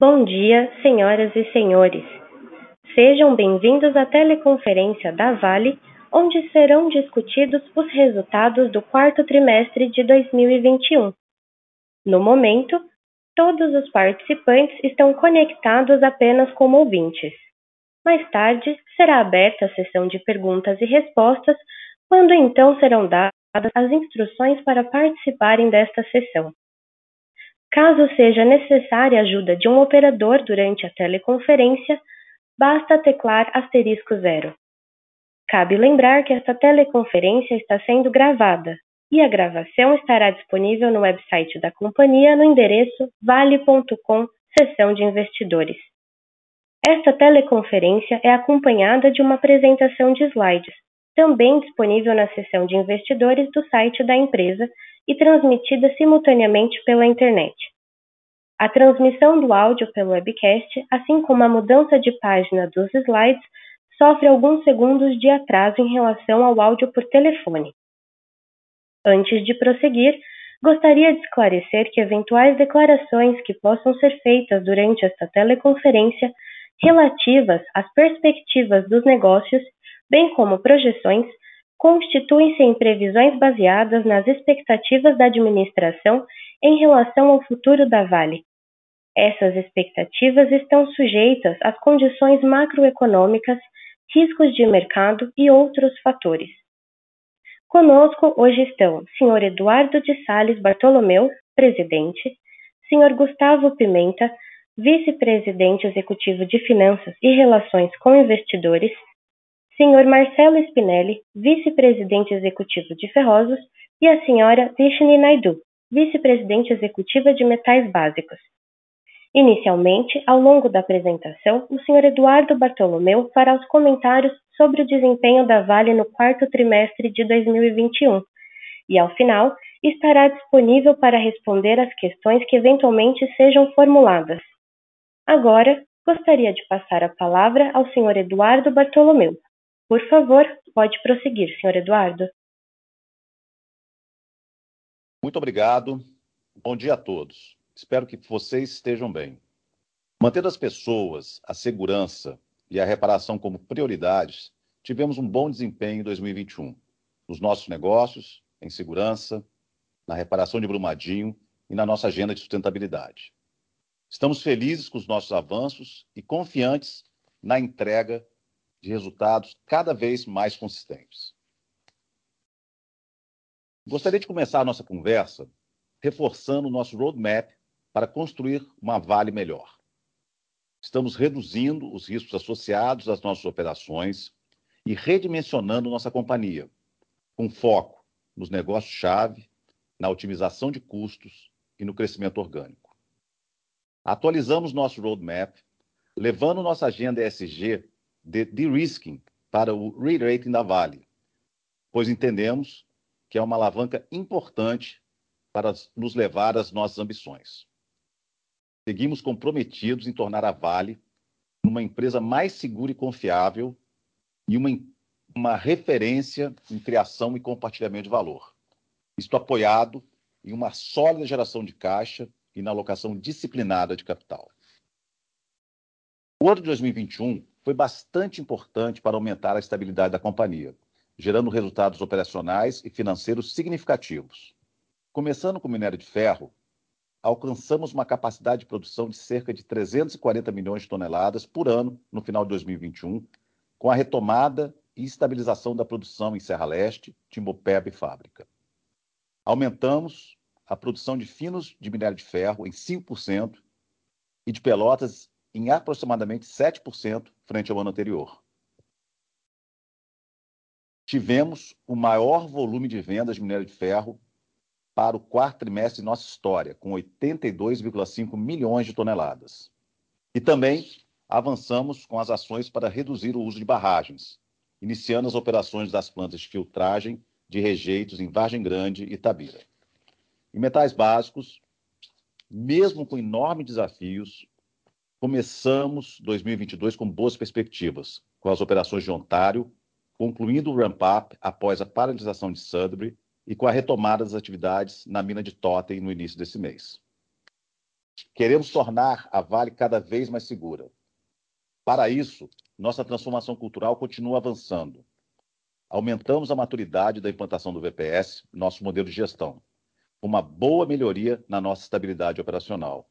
Bom dia, senhoras e senhores. Sejam bem-vindos à teleconferência da Vale, onde serão discutidos os resultados do quarto trimestre de 2021. No momento, todos os participantes estão conectados apenas como ouvintes. Mais tarde, será aberta a sessão de perguntas e respostas, quando então serão dadas as instruções para participarem desta sessão. Caso seja necessária a ajuda de um operador durante a teleconferência, basta teclar asterisco zero. Cabe lembrar que esta teleconferência está sendo gravada e a gravação estará disponível no website da companhia no endereço vale.com, seção de investidores. Esta teleconferência é acompanhada de uma apresentação de slides, também disponível na seção de investidores do site da empresa e transmitida simultaneamente pela internet. A transmissão do áudio pelo webcast, assim como a mudança de página dos slides, sofre alguns segundos de atraso em relação ao áudio por telefone. Antes de prosseguir, gostaria de esclarecer que eventuais declarações que possam ser feitas durante esta teleconferência relativas às perspectivas dos negócios bem como projeções, constituem-se em previsões baseadas nas expectativas da administração em relação ao futuro da Vale. Essas expectativas estão sujeitas às condições macroeconômicas, riscos de mercado e outros fatores. Conosco hoje estão Sr. Eduardo de Sales Bartolomeu, presidente, Sr. Gustavo Pimenta, vice-presidente executivo de Finanças e Relações com Investidores, Sr. Marcelo Spinelli, vice-presidente executivo de Ferrosos, e a Sra. Vishni Naidu, vice-presidente executiva de Metais Básicos. Inicialmente, ao longo da apresentação, o Sr. Eduardo Bartolomeu fará os comentários sobre o desempenho da Vale no quarto trimestre de 2021 e, ao final, estará disponível para responder às questões que eventualmente sejam formuladas. Agora, gostaria de passar a palavra ao Sr. Eduardo Bartolomeu. Por favor, pode prosseguir, Sr. Eduardo. Muito obrigado. Bom dia a todos. Espero que vocês estejam bem. Mantendo as pessoas, a segurança e a reparação como prioridades, tivemos um bom desempenho em 2021 nos nossos negócios, em segurança, na reparação de Brumadinho e na nossa agenda de sustentabilidade. Estamos felizes com os nossos avanços e confiantes na entrega de resultados cada vez mais consistentes. Gostaria de começar a nossa conversa reforçando o nosso roadmap para construir uma Vale melhor. Estamos reduzindo os riscos associados às nossas operações e redimensionando nossa companhia, com foco nos negócios-chave, na otimização de custos e no crescimento orgânico. Atualizamos nosso roadmap, levando nossa agenda ESG de de-risking para o re-rating da Vale, pois entendemos que é uma alavanca importante para nos levar às nossas ambições. Seguimos comprometidos em tornar a Vale uma empresa mais segura e confiável e uma, uma referência em criação e compartilhamento de valor. Isto apoiado em uma sólida geração de caixa e na alocação disciplinada de capital. O ano de 2021 foi bastante importante para aumentar a estabilidade da companhia, gerando resultados operacionais e financeiros significativos. Começando com o minério de ferro, alcançamos uma capacidade de produção de cerca de 340 milhões de toneladas por ano no final de 2021, com a retomada e estabilização da produção em Serra Leste, Timbopeba e Fábrica. Aumentamos a produção de finos de minério de ferro em 5% e de Pelotas em aproximadamente 7% frente ao ano anterior. Tivemos o maior volume de vendas de minério de ferro para o quarto trimestre de nossa história, com 82,5 milhões de toneladas. E também avançamos com as ações para reduzir o uso de barragens, iniciando as operações das plantas de filtragem de rejeitos em Vargem Grande e Itabira. Em metais básicos, mesmo com enormes desafios, Começamos 2022 com boas perspectivas, com as operações de Ontário, concluindo o ramp-up após a paralisação de Sudbury e com a retomada das atividades na mina de Totten no início desse mês. Queremos tornar a Vale cada vez mais segura. Para isso, nossa transformação cultural continua avançando. Aumentamos a maturidade da implantação do VPS, nosso modelo de gestão, uma boa melhoria na nossa estabilidade operacional.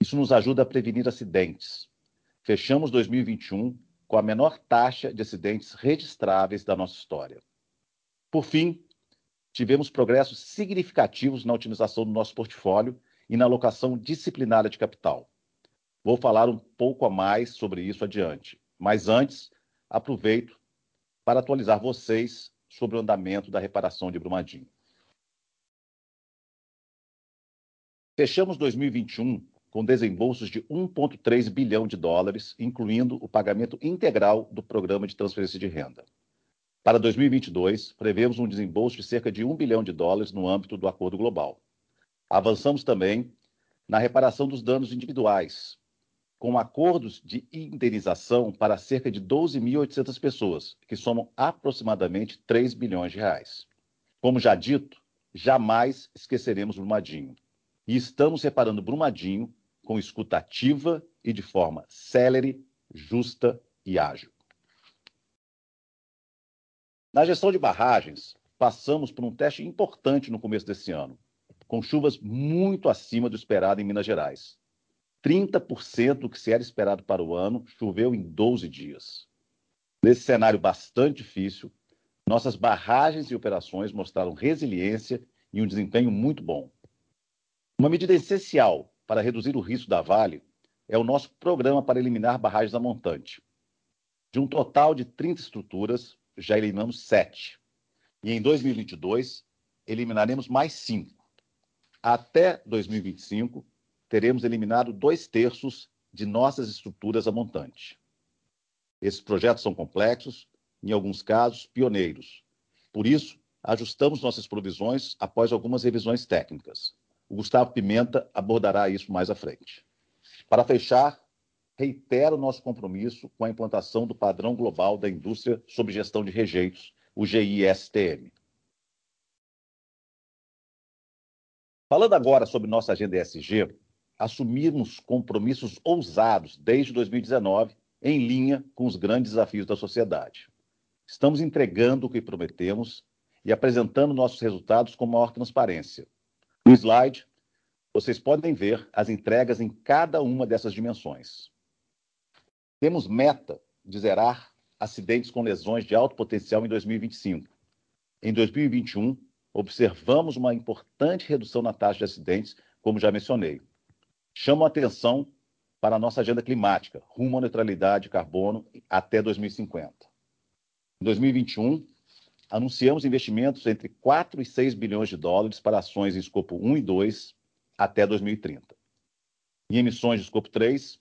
Isso nos ajuda a prevenir acidentes. Fechamos 2021 com a menor taxa de acidentes registráveis da nossa história. Por fim, tivemos progressos significativos na otimização do nosso portfólio e na alocação disciplinada de capital. Vou falar um pouco a mais sobre isso adiante, mas antes, aproveito para atualizar vocês sobre o andamento da reparação de Brumadinho. Fechamos 2021 com desembolsos de 1,3 bilhão de dólares, incluindo o pagamento integral do programa de transferência de renda. Para 2022, prevemos um desembolso de cerca de 1 bilhão de dólares no âmbito do Acordo Global. Avançamos também na reparação dos danos individuais, com acordos de indenização para cerca de 12.800 pessoas, que somam aproximadamente 3 bilhões de reais. Como já dito, jamais esqueceremos Brumadinho. E estamos reparando Brumadinho com escuta ativa e de forma célere, justa e ágil. Na gestão de barragens, passamos por um teste importante no começo desse ano, com chuvas muito acima do esperado em Minas Gerais. 30% do que se era esperado para o ano choveu em 12 dias. Nesse cenário bastante difícil, nossas barragens e operações mostraram resiliência e um desempenho muito bom. Uma medida essencial para reduzir o risco da Vale é o nosso programa para eliminar barragens a montante. De um total de 30 estruturas, já eliminamos 7. E em 2022, eliminaremos mais 5. Até 2025, teremos eliminado dois terços de nossas estruturas a montante. Esses projetos são complexos, em alguns casos, pioneiros. Por isso, ajustamos nossas provisões após algumas revisões técnicas. O Gustavo Pimenta abordará isso mais à frente. Para fechar, reitero nosso compromisso com a implantação do padrão global da indústria sob gestão de rejeitos, o GISTM. Falando agora sobre nossa agenda ESG, assumimos compromissos ousados desde 2019, em linha com os grandes desafios da sociedade. Estamos entregando o que prometemos e apresentando nossos resultados com maior transparência. No slide, vocês podem ver as entregas em cada uma dessas dimensões. Temos meta de zerar acidentes com lesões de alto potencial em 2025. Em 2021, observamos uma importante redução na taxa de acidentes, como já mencionei chamam a atenção para a nossa agenda climática, rumo à neutralidade de carbono até 2050. Em 2021, anunciamos investimentos entre 4 e 6 bilhões de dólares para ações em escopo 1 e 2 até 2030. Em emissões de escopo 3,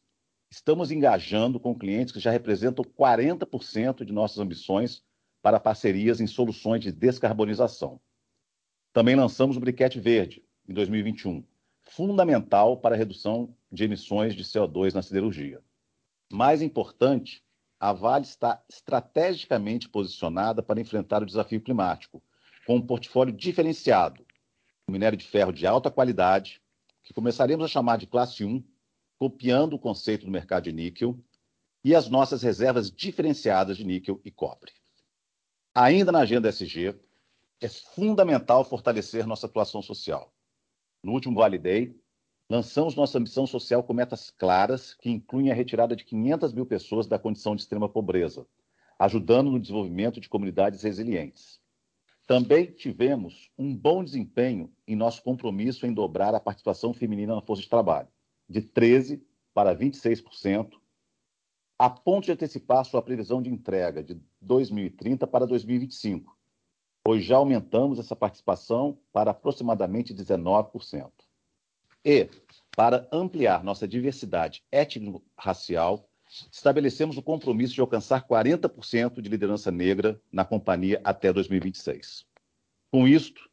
estamos engajando com clientes que já representam 40% de nossas ambições para parcerias em soluções de descarbonização. Também lançamos o Briquete Verde em 2021, fundamental para a redução de emissões de CO2 na siderurgia. Mais importante, a Vale está estrategicamente posicionada para enfrentar o desafio climático, com um portfólio diferenciado, minério de ferro de alta qualidade, que começaremos a chamar de classe 1, copiando o conceito do mercado de níquel, e as nossas reservas diferenciadas de níquel e cobre. Ainda na agenda SG, é fundamental fortalecer nossa atuação social no último Vale Day, lançamos nossa missão social com metas claras, que incluem a retirada de 500 mil pessoas da condição de extrema pobreza, ajudando no desenvolvimento de comunidades resilientes. Também tivemos um bom desempenho em nosso compromisso em dobrar a participação feminina na força de trabalho, de 13% para 26%, a ponto de antecipar sua previsão de entrega de 2030 para 2025, pois já aumentamos essa participação para aproximadamente 19%. E, para ampliar nossa diversidade étnico-racial, estabelecemos o compromisso de alcançar 40% de liderança negra na companhia até 2026. Com isto,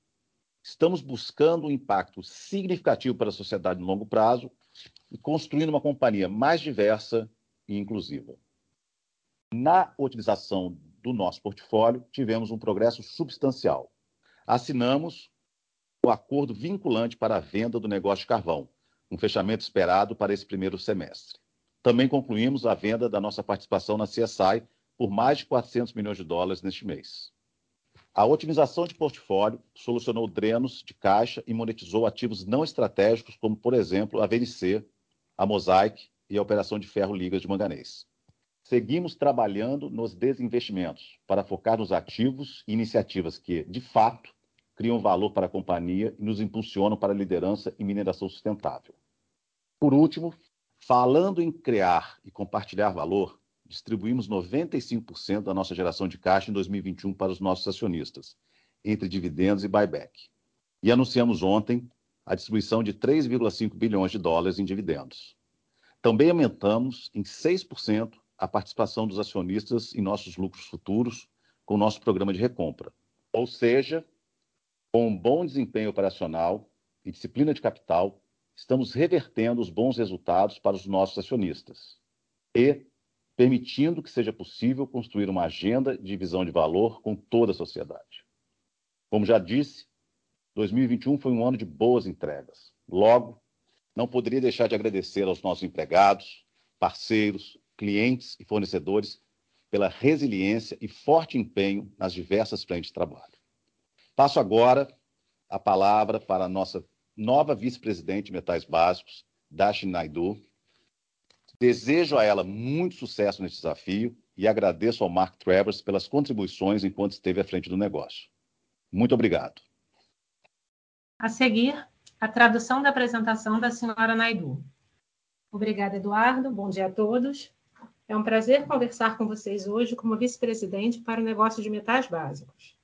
estamos buscando um impacto significativo para a sociedade no longo prazo e construindo uma companhia mais diversa e inclusiva. Na utilização do nosso portfólio, tivemos um progresso substancial. Assinamos o acordo vinculante para a venda do negócio de carvão, um fechamento esperado para esse primeiro semestre. Também concluímos a venda da nossa participação na CSI por mais de 400 milhões de dólares neste mês. A otimização de portfólio solucionou drenos de caixa e monetizou ativos não estratégicos, como, por exemplo, a VNC, a Mosaic e a operação de ferro ligas de manganês. Seguimos trabalhando nos desinvestimentos para focar nos ativos e iniciativas que, de fato, criam valor para a companhia e nos impulsionam para a liderança em mineração sustentável. Por último, falando em criar e compartilhar valor, distribuímos 95% da nossa geração de caixa em 2021 para os nossos acionistas, entre dividendos e buyback. E anunciamos ontem a distribuição de 3,5 bilhões de dólares em dividendos. Também aumentamos em 6% a participação dos acionistas em nossos lucros futuros com o nosso programa de recompra. Ou seja, com um bom desempenho operacional e disciplina de capital, estamos revertendo os bons resultados para os nossos acionistas e permitindo que seja possível construir uma agenda de visão de valor com toda a sociedade. Como já disse, 2021 foi um ano de boas entregas. Logo, não poderia deixar de agradecer aos nossos empregados, parceiros, clientes e fornecedores pela resiliência e forte empenho nas diversas frentes de trabalho. Passo agora a palavra para a nossa nova vice-presidente de Metais Básicos, Dashi Naidu, Desejo a ela muito sucesso nesse desafio e agradeço ao Mark Travers pelas contribuições enquanto esteve à frente do negócio. Muito obrigado. A seguir, a tradução da apresentação da senhora Naidu. Obrigada, Eduardo. Bom dia a todos. É um prazer conversar com vocês hoje como vice-presidente para o negócio de metais básicos.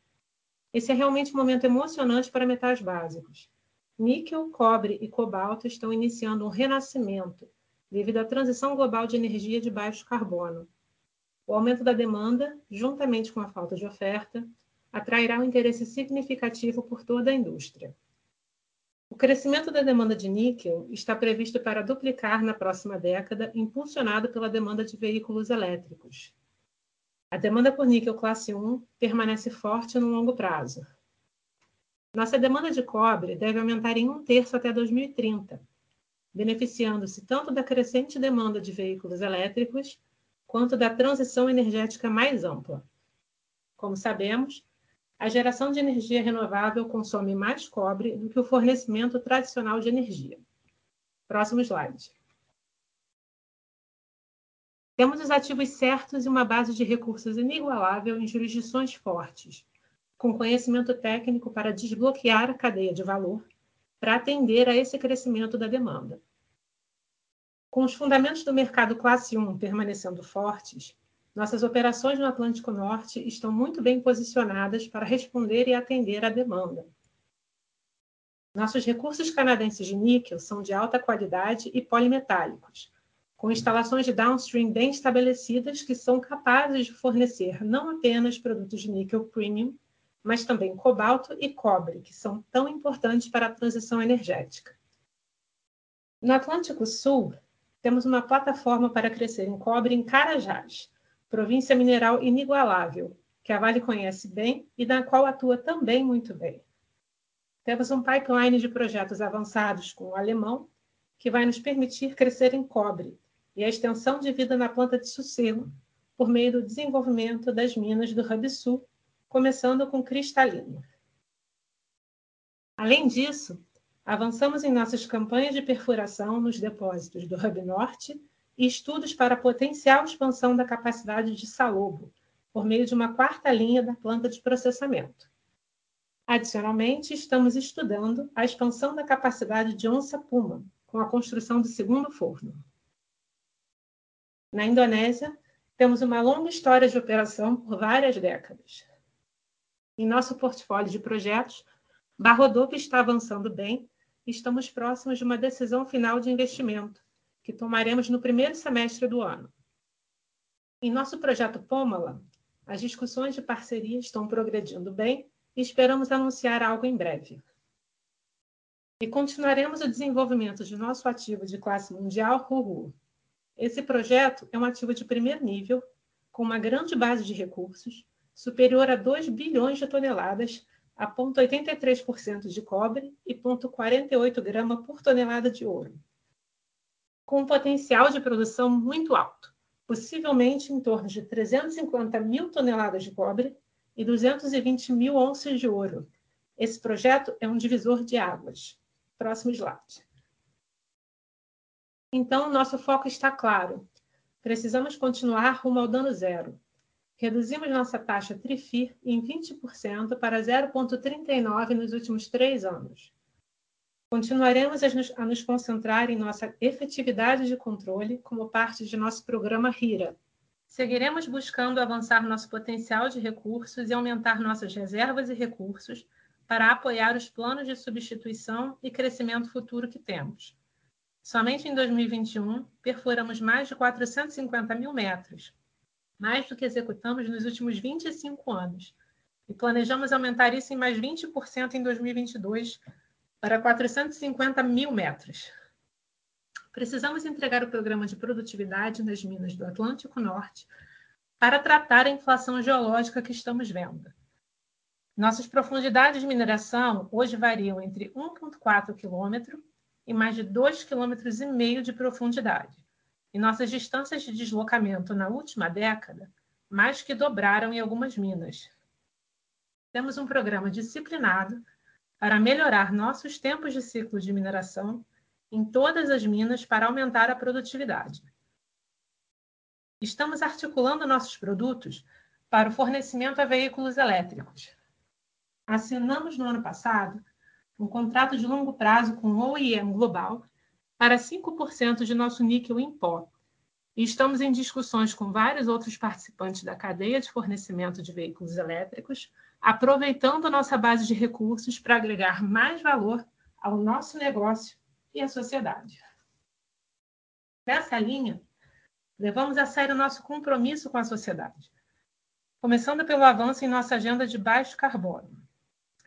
Esse é realmente um momento emocionante para metais básicos. Níquel, cobre e cobalto estão iniciando um renascimento devido à transição global de energia de baixo carbono. O aumento da demanda, juntamente com a falta de oferta, atrairá um interesse significativo por toda a indústria. O crescimento da demanda de níquel está previsto para duplicar na próxima década, impulsionado pela demanda de veículos elétricos. A demanda por níquel classe 1 permanece forte no longo prazo. Nossa demanda de cobre deve aumentar em um terço até 2030, beneficiando-se tanto da crescente demanda de veículos elétricos quanto da transição energética mais ampla. Como sabemos, a geração de energia renovável consome mais cobre do que o fornecimento tradicional de energia. Próximo slide. Temos os ativos certos e uma base de recursos inigualável em jurisdições fortes, com conhecimento técnico para desbloquear a cadeia de valor para atender a esse crescimento da demanda. Com os fundamentos do mercado classe 1 permanecendo fortes, nossas operações no Atlântico Norte estão muito bem posicionadas para responder e atender à demanda. Nossos recursos canadenses de níquel são de alta qualidade e polimetálicos, com instalações de downstream bem estabelecidas que são capazes de fornecer não apenas produtos de níquel premium, mas também cobalto e cobre, que são tão importantes para a transição energética. No Atlântico Sul, temos uma plataforma para crescer em cobre em Carajás, província mineral inigualável, que a Vale conhece bem e da qual atua também muito bem. Temos um pipeline de projetos avançados com o alemão, que vai nos permitir crescer em cobre e a extensão de vida na planta de sossego por meio do desenvolvimento das minas do Hub Sul, começando com cristalino. Além disso, Avançamos em nossas campanhas de perfuração nos depósitos do Hub Norte e estudos para potencial expansão da capacidade de Salobo, por meio de uma quarta linha da planta de processamento. Adicionalmente, estamos estudando a expansão da capacidade de Onça Puma, com a construção do segundo forno. Na Indonésia, temos uma longa história de operação por várias décadas. Em nosso portfólio de projetos, Barrodop está avançando bem estamos próximos de uma decisão final de investimento, que tomaremos no primeiro semestre do ano. Em nosso projeto Pômala, as discussões de parceria estão progredindo bem e esperamos anunciar algo em breve. E continuaremos o desenvolvimento de nosso ativo de classe mundial, Ruru. Esse projeto é um ativo de primeiro nível, com uma grande base de recursos, superior a 2 bilhões de toneladas a 0,83% de cobre e 0,48 grama por tonelada de ouro, com um potencial de produção muito alto, possivelmente em torno de 350 mil toneladas de cobre e 220 mil onças de ouro. Esse projeto é um divisor de águas. Próximo slide. Então, nosso foco está claro. Precisamos continuar rumo ao dano zero. Reduzimos nossa taxa TRIFIR em 20% para 0,39 nos últimos três anos. Continuaremos a nos, a nos concentrar em nossa efetividade de controle como parte de nosso programa RIRA. Seguiremos buscando avançar nosso potencial de recursos e aumentar nossas reservas e recursos para apoiar os planos de substituição e crescimento futuro que temos. Somente em 2021, perfuramos mais de 450 mil metros, mais do que executamos nos últimos 25 anos, e planejamos aumentar isso em mais 20% em 2022 para 450 mil metros. Precisamos entregar o programa de produtividade nas minas do Atlântico Norte para tratar a inflação geológica que estamos vendo. Nossas profundidades de mineração hoje variam entre 1,4 km e mais de 2,5 km de profundidade. E nossas distâncias de deslocamento na última década mais que dobraram em algumas minas. Temos um programa disciplinado para melhorar nossos tempos de ciclo de mineração em todas as minas para aumentar a produtividade. Estamos articulando nossos produtos para o fornecimento a veículos elétricos. Assinamos no ano passado um contrato de longo prazo com o OEM Global para 5% de nosso níquel em pó. E estamos em discussões com vários outros participantes da cadeia de fornecimento de veículos elétricos aproveitando nossa base de recursos para agregar mais valor ao nosso negócio e à sociedade. Nessa linha, levamos a sério nosso compromisso com a sociedade, começando pelo avanço em nossa agenda de baixo carbono.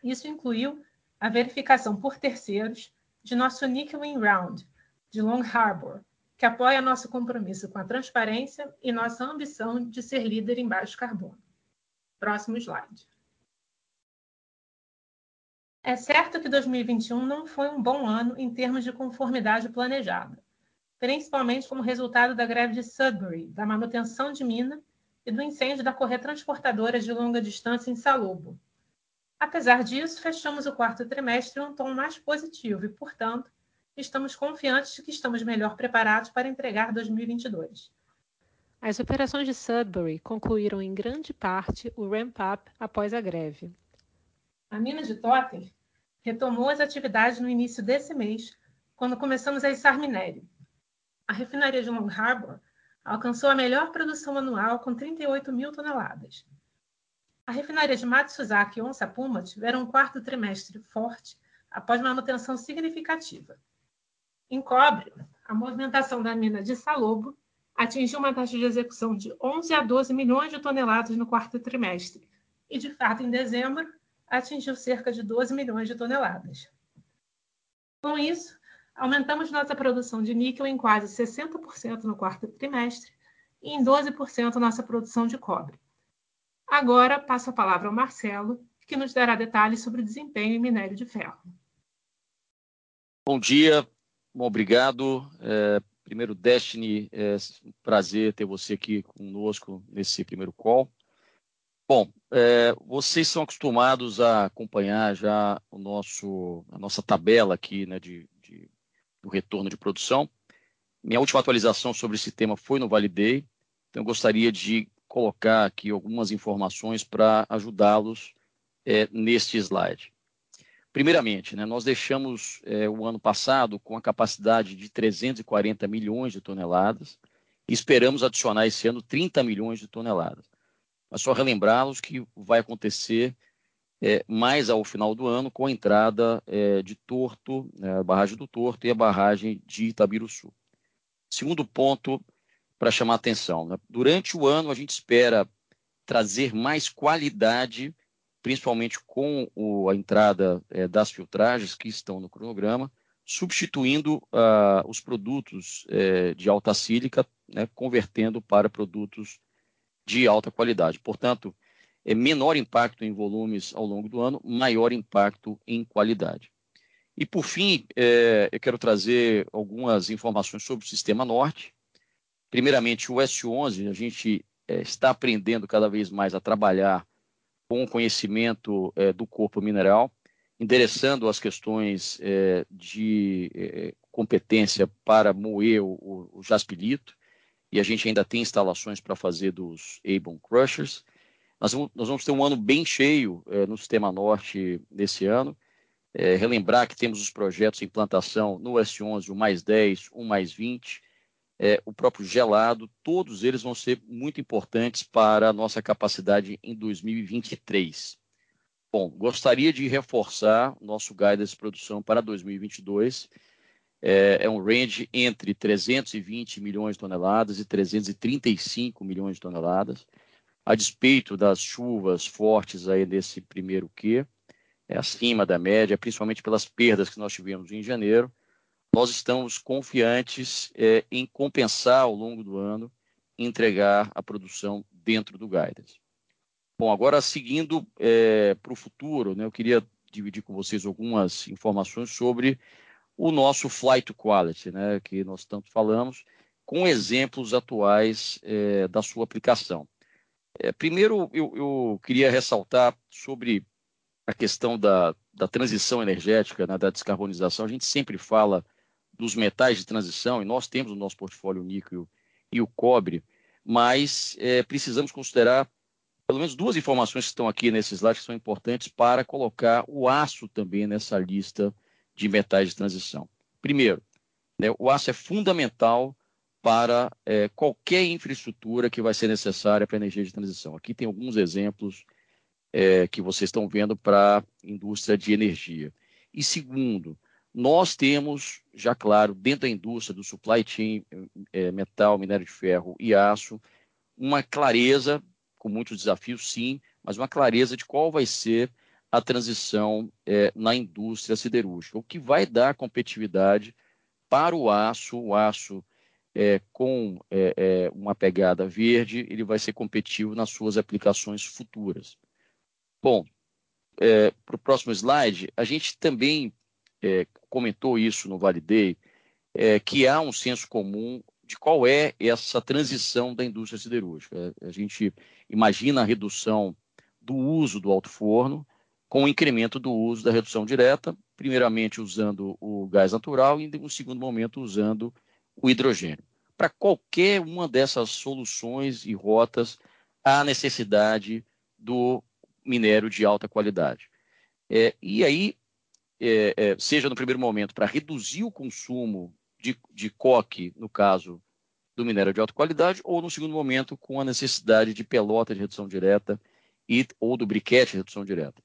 Isso incluiu a verificação por terceiros de nosso Nickel in Round, de Long Harbor, que apoia nosso compromisso com a transparência e nossa ambição de ser líder em baixo carbono. Próximo slide. É certo que 2021 não foi um bom ano em termos de conformidade planejada, principalmente como resultado da greve de Sudbury, da manutenção de mina e do incêndio da correia transportadora de longa distância em Salobo. Apesar disso, fechamos o quarto trimestre em um tom mais positivo e, portanto, estamos confiantes de que estamos melhor preparados para entregar 2022. As operações de Sudbury concluíram em grande parte o ramp-up após a greve. A mina de Totter retomou as atividades no início desse mês, quando começamos a içar minério. A refinaria de Long Harbor alcançou a melhor produção anual com 38 mil toneladas. A refinaria de Matsuzaki e Onça Puma tiveram um quarto trimestre forte após manutenção significativa. Em cobre, a movimentação da mina de Salobo atingiu uma taxa de execução de 11 a 12 milhões de toneladas no quarto trimestre, e, de fato, em dezembro, atingiu cerca de 12 milhões de toneladas. Com isso, aumentamos nossa produção de níquel em quase 60% no quarto trimestre e em 12% nossa produção de cobre. Agora passo a palavra ao Marcelo, que nos dará detalhes sobre o desempenho em minério de ferro. Bom dia, bom, obrigado. É, primeiro, Destiny, é um prazer ter você aqui conosco nesse primeiro call. Bom, é, vocês são acostumados a acompanhar já o nosso, a nossa tabela aqui né, de, de, do retorno de produção. Minha última atualização sobre esse tema foi no Validei, então eu gostaria de colocar aqui algumas informações para ajudá-los é, neste slide. Primeiramente, né, nós deixamos é, o ano passado com a capacidade de 340 milhões de toneladas e esperamos adicionar esse ano 30 milhões de toneladas mas só relembrá-los que vai acontecer é, mais ao final do ano com a entrada é, de Torto, né, a barragem do Torto e a barragem de Itabiruçu. Segundo ponto para chamar atenção, né, durante o ano a gente espera trazer mais qualidade, principalmente com o, a entrada é, das filtragens que estão no cronograma, substituindo uh, os produtos é, de alta sílica, né, convertendo para produtos de alta qualidade. Portanto, é menor impacto em volumes ao longo do ano, maior impacto em qualidade. E, por fim, é, eu quero trazer algumas informações sobre o Sistema Norte. Primeiramente, o S11, a gente é, está aprendendo cada vez mais a trabalhar com o conhecimento é, do corpo mineral, endereçando as questões é, de competência para moer o, o, jaspilito, e a gente ainda tem instalações para fazer dos Avon Crushers. Nós vamos, nós vamos, ter um ano bem cheio no Sistema Norte nesse ano. Relembrar que temos os projetos em implantação no S11, o mais 10, o mais 20, é, o próprio gelado, todos eles vão ser muito importantes para a nossa capacidade em 2023. Bom, gostaria de reforçar nosso guidance de produção para 2022. É, é, um range entre 320 milhões de toneladas e 335 milhões de toneladas, a despeito das chuvas fortes aí nesse primeiro Q, é acima da média, principalmente pelas perdas que nós tivemos em janeiro nós estamos confiantes é, em compensar ao longo do ano entregar a produção dentro do guidance. Bom, agora seguindo é, para o futuro, né, eu queria dividir com vocês algumas informações sobre o nosso flight to quality, né, que nós tanto falamos, com exemplos atuais é, da sua aplicação. É, primeiro, eu, eu, queria ressaltar sobre a questão da, da transição energética, né, da descarbonização. A gente sempre fala dos metais de transição, e nós temos no nosso portfólio o níquel e o cobre, mas é, precisamos considerar pelo menos duas informações que estão aqui nesse slide que são importantes para colocar o aço também nessa lista de metais de transição. Primeiro, né, o aço é fundamental para é, qualquer infraestrutura que vai ser necessária para a energia de transição. Aqui tem alguns exemplos é, que vocês estão vendo para a indústria de energia. E segundo, nós temos, já claro, dentro da indústria do supply chain, é, metal, minério de ferro e aço, uma clareza, com muitos desafios, sim, mas uma clareza de qual vai ser a transição é, na indústria siderúrgica, o que vai dar competitividade para o aço, o aço é, com é, uma pegada verde, ele vai ser competitivo nas suas aplicações futuras. Bom, para o próximo slide, a gente também é, comentou isso no Validei, é, que há um senso comum de qual é essa transição da indústria siderúrgica. A gente imagina a redução do uso do alto forno com o incremento do uso da redução direta, primeiramente usando o gás natural e, em um segundo momento, usando o hidrogênio. Para qualquer uma dessas soluções e rotas, há necessidade do minério de alta qualidade. É, e aí é, é, seja no primeiro momento para reduzir o consumo de, de coque, no caso do minério de alta qualidade, ou no segundo momento com a necessidade de pelota de redução direta e, ou do briquete de redução direta.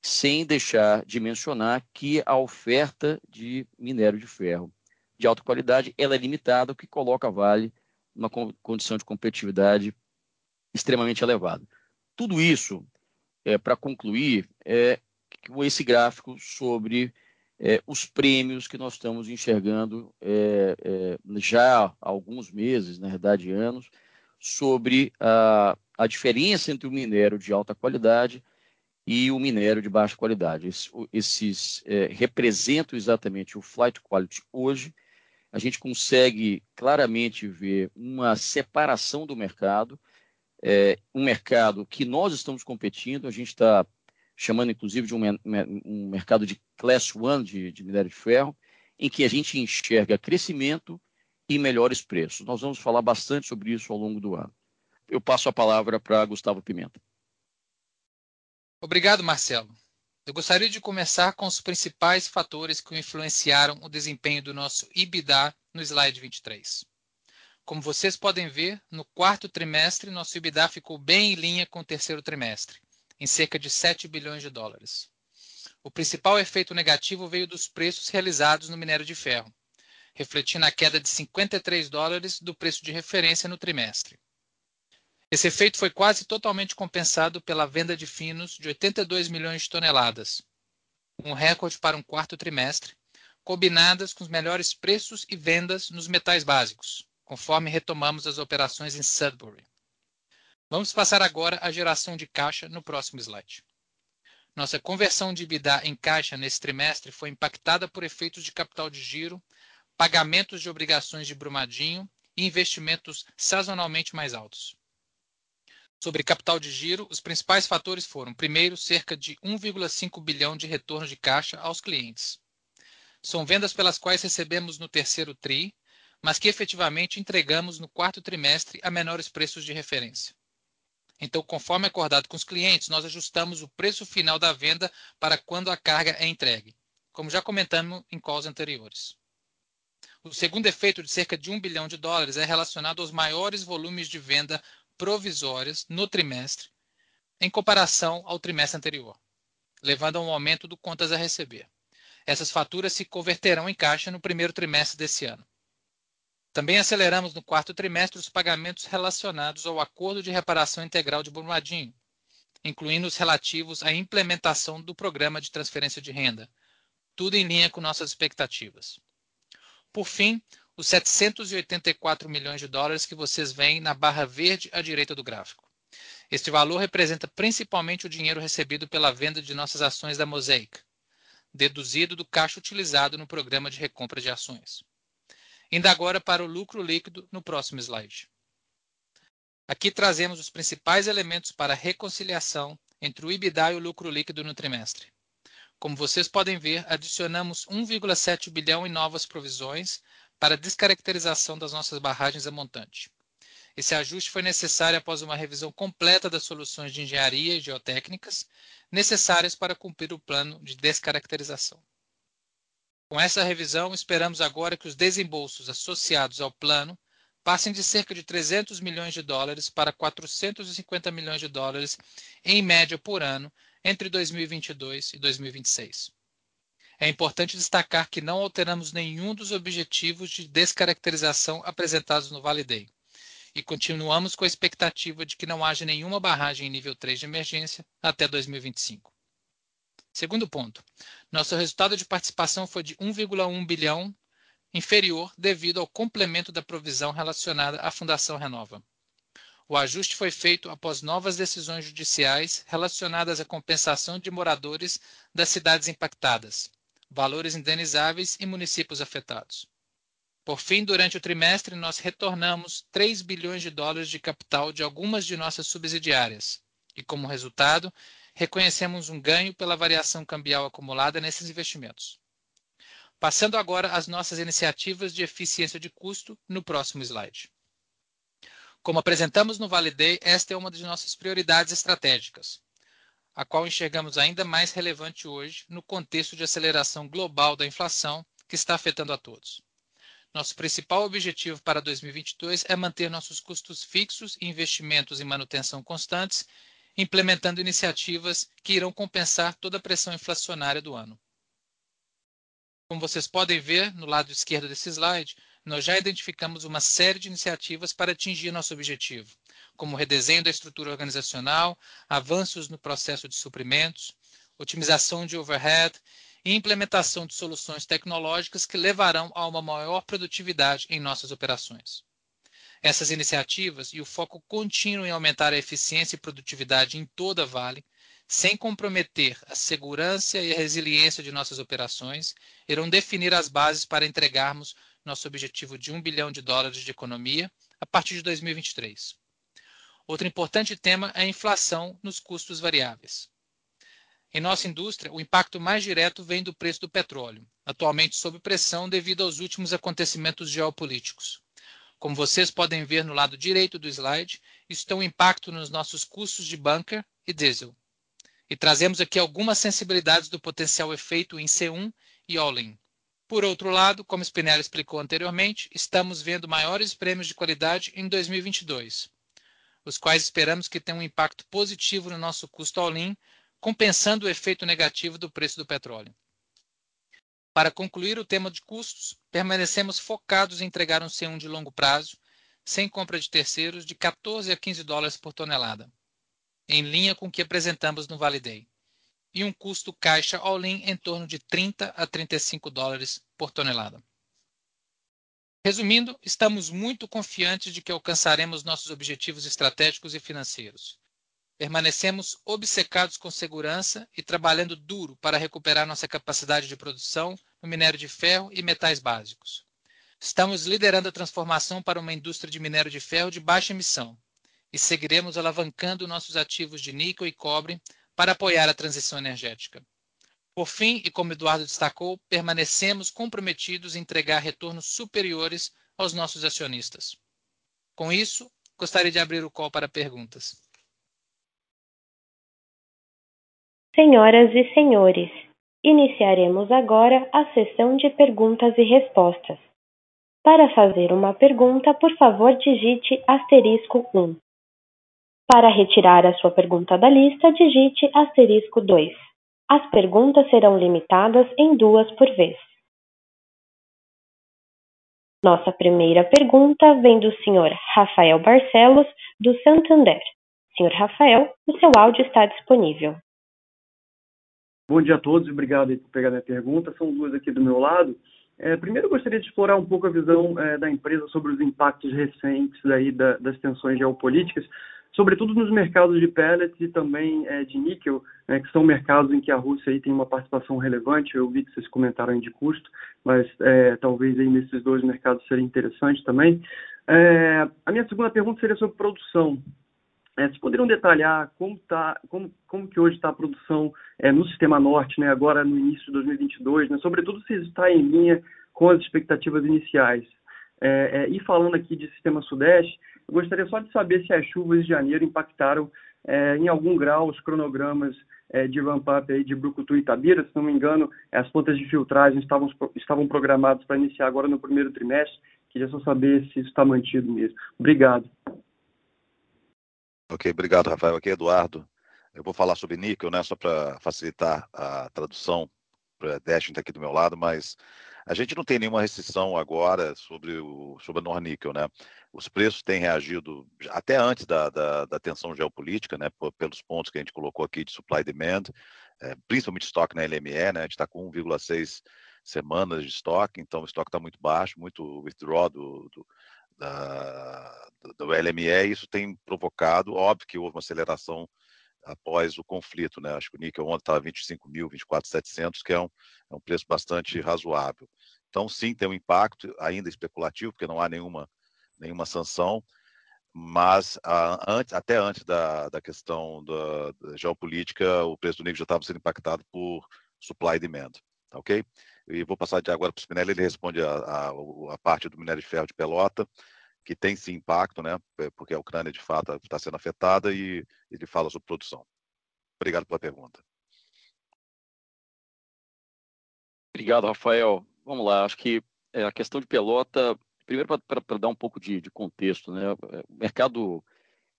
Sem deixar de mencionar que a oferta de minério de ferro de alta qualidade ela é limitada, o que coloca a Vale numa condição de competitividade extremamente elevada. Tudo isso, é, para concluir, é, esse gráfico sobre é, os prêmios que nós estamos enxergando é, é, já há alguns meses, na verdade anos, sobre a, a diferença entre o minério de alta qualidade e o minério de baixa qualidade. Esses, esses é, representam exatamente o flight quality hoje. A gente consegue claramente ver uma separação do mercado, é, um mercado que nós estamos competindo, a gente está chamando inclusive de um, um mercado de class one de, de minério de ferro, em que a gente enxerga crescimento e melhores preços. Nós vamos falar bastante sobre isso ao longo do ano. Eu passo a palavra para Gustavo Pimenta. Obrigado, Marcelo. Eu gostaria de começar com os principais fatores que influenciaram o desempenho do nosso IBDA no slide 23. Como vocês podem ver, no quarto trimestre, nosso IBDA ficou bem em linha com o terceiro trimestre, em cerca de 7 bilhões de dólares. O principal efeito negativo veio dos preços realizados no minério de ferro, refletindo a queda de 53 dólares do preço de referência no trimestre. Esse efeito foi quase totalmente compensado pela venda de finos de 82 milhões de toneladas, um recorde para um quarto trimestre, combinadas com os melhores preços e vendas nos metais básicos, conforme retomamos as operações em Sudbury. Vamos passar agora à geração de caixa no próximo slide. nossa conversão de EBITDA em caixa nesse trimestre foi impactada por efeitos de capital de giro, pagamentos de obrigações de Brumadinho e investimentos sazonalmente mais altos. Sobre capital de giro, os principais fatores foram: primeiro, cerca de 1,5 bilhão de retorno de caixa aos clientes. São vendas pelas quais recebemos no terceiro tri, mas que efetivamente entregamos no quarto trimestre a menores preços de referência. Então, conforme acordado com os clientes, nós ajustamos o preço final da venda para quando a carga é entregue, como já comentamos em calls anteriores. O segundo efeito de cerca de 1 bilhão de dólares é relacionado aos maiores volumes de venda provisórias no trimestre, em comparação ao trimestre anterior, levando a um aumento do contas a receber. Essas faturas se converterão em caixa no primeiro trimestre desse ano. Também aceleramos no quarto trimestre os pagamentos relacionados ao Acordo de Reparação Integral de Brumadinho, incluindo os relativos à implementação do Programa de Transferência de Renda, tudo em linha com nossas expectativas. Por fim, os 784 milhões de dólares que vocês veem na barra verde à direita do gráfico. Este valor representa principalmente o dinheiro recebido pela venda de nossas ações da Mosaic, deduzido do caixa utilizado no programa de recompra de ações. Indo agora para o lucro líquido no próximo slide. Aqui trazemos os principais elementos para a reconciliação entre o EBITDA e o lucro líquido no trimestre. Como vocês podem ver, adicionamos 1,7 bilhão em novas provisões para descaracterização das nossas barragens a montante. Esse ajuste foi necessário após uma revisão completa das soluções de engenharia e geotécnicas necessárias para cumprir o plano de descaracterização. Com essa revisão, esperamos agora que os desembolsos associados ao plano passem de cerca de 300 milhões de dólares para 450 milhões de dólares em média por ano entre 2022 e 2026. É importante destacar que não alteramos nenhum dos objetivos de descaracterização apresentados no Vale Day e continuamos com a expectativa de que não haja nenhuma barragem em nível 3 de emergência até 2025. Segundo ponto, nosso resultado de participação foi de 1,1 bilhão, inferior devido ao complemento da provisão relacionada à Fundação Renova. O ajuste foi feito após novas decisões judiciais relacionadas à compensação de moradores das cidades impactadas, valores indenizáveis e municípios afetados. Por fim, durante o trimestre, nós retornamos 3 bilhões de dólares de capital de algumas de nossas subsidiárias, e, como resultado, reconhecemos um ganho pela variação cambial acumulada nesses investimentos. Passando agora às nossas iniciativas de eficiência de custo no próximo slide. Como apresentamos no Vale Day, esta é uma de nossas prioridades estratégicas, a qual enxergamos ainda mais relevante hoje no contexto de aceleração global da inflação que está afetando a todos. Nosso principal objetivo para 2022 é manter nossos custos fixos e investimentos em manutenção constantes implementando iniciativas que irão compensar toda a pressão inflacionária do ano. Como vocês podem ver no lado esquerdo desse slide, nós já identificamos uma série de iniciativas para atingir nosso objetivo, como redesenho da estrutura organizacional, avanços no processo de suprimentos, otimização de overhead e implementação de soluções tecnológicas que levarão a uma maior produtividade em nossas operações. Essas iniciativas e o foco contínuo em aumentar a eficiência e produtividade em toda a Vale, sem comprometer a segurança e a resiliência de nossas operações, irão definir as bases para entregarmos nosso objetivo de 1 bilhão de dólares de economia a partir de 2023. Outro importante tema é a inflação nos custos variáveis. Em nossa indústria, o impacto mais direto vem do preço do petróleo, atualmente sob pressão devido aos últimos acontecimentos geopolíticos. Como vocês podem ver no lado direito do slide, isso tem um impacto nos nossos custos de bunker e diesel. E trazemos aqui algumas sensibilidades do potencial efeito em C1 e all-in. Por outro lado, como Spinelli explicou anteriormente, estamos vendo maiores prêmios de qualidade em 2022, os quais esperamos que tenham um impacto positivo no nosso custo all-in, compensando o efeito negativo do preço do petróleo. Para concluir o tema de custos, permanecemos focados em entregar um C1 de longo prazo, sem compra de terceiros, de 14 a 15 dólares por tonelada, em linha com o que apresentamos no Vale Day, e um custo caixa all-in em torno de 30 a 35 dólares por tonelada. Resumindo, estamos muito confiantes de que alcançaremos nossos objetivos estratégicos e financeiros. permanecemos obcecados com segurança e trabalhando duro para recuperar nossa capacidade de produção no minério de ferro e metais básicos. Estamos liderando a transformação para uma indústria de minério de ferro de baixa emissão e seguiremos alavancando nossos ativos de níquel e cobre para apoiar a transição energética. Por fim, e como Eduardo destacou, permanecemos comprometidos em entregar retornos superiores aos nossos acionistas. Com isso, gostaria de abrir o call para perguntas. Senhoras e senhores, iniciaremos agora a sessão de perguntas e respostas. Para fazer uma pergunta, por favor, digite asterisco 1. Para retirar a sua pergunta da lista, digite asterisco 2. As perguntas serão limitadas em duas por vez. Nossa primeira pergunta vem do Sr. Rafael Barcelos, do Santander. Sr. Rafael, o seu áudio está disponível. Bom dia a todos, obrigado por pegar minha pergunta. São duas aqui do meu lado. É, primeiro, gostaria de explorar um pouco a visão é, da empresa sobre os impactos recentes da, das tensões geopolíticas, sobretudo nos mercados de pellets e também é, de níquel, né, que são mercados em que a Rússia aí tem uma participação relevante. Eu vi que vocês comentaram aí de custo, mas é, talvez aí nesses dois mercados seria interessante também. É, a minha segunda pergunta seria sobre produção. É, vocês poderiam detalhar como, tá, como, como que hoje está a produção é, no Sistema Norte, né, agora no início de 2022, né, sobretudo se está em linha com as expectativas iniciais. É, é, e falando aqui de Sistema Sudeste, eu gostaria só de saber se as chuvas de janeiro impactaram é, em algum grau os cronogramas de ramp-up de Brucutu e Itabira. Se não me engano, as plantas de filtragem estavam, estavam programadas para iniciar agora no primeiro trimestre. Queria só saber se isso está mantido mesmo. Obrigado. Ok, obrigado, Rafael. Aqui é Eduardo. Eu vou falar sobre níquel, né, só para facilitar a tradução. O Dash está aqui do meu lado, mas a gente não tem nenhuma restrição agora sobre, o, sobre a Norníquel, né? Os preços têm reagido até antes da, da, da tensão geopolítica, né? pelos pontos que a gente colocou aqui de supply demand, é, principalmente estoque na LME, né? A gente está com 1,6 semanas de estoque, então o estoque está muito baixo, muito withdraw do, do, da, do LME, isso tem provocado, óbvio que houve uma aceleração após o conflito, né? Acho que o níquel ontem estava 25 mil, 24,700, que é um, é um preço bastante razoável. Então, sim, tem um impacto ainda especulativo, porque não há nenhuma, nenhuma sanção, mas a, antes, até antes da, da questão da, da, geopolítica, o preço do níquel já estava sendo impactado por supply e demand, tá ok? E vou passar de agora para o Spinelli, ele responde a, a, a parte do minério de ferro de pelota, que tem sim impacto, né? Porque a Ucrânia de fato está sendo afetada e ele fala sobre produção. Obrigado pela pergunta. Obrigado, Rafael. Vamos lá, acho que é, a questão de pelota, primeiro para dar um pouco de, de, contexto, né? O mercado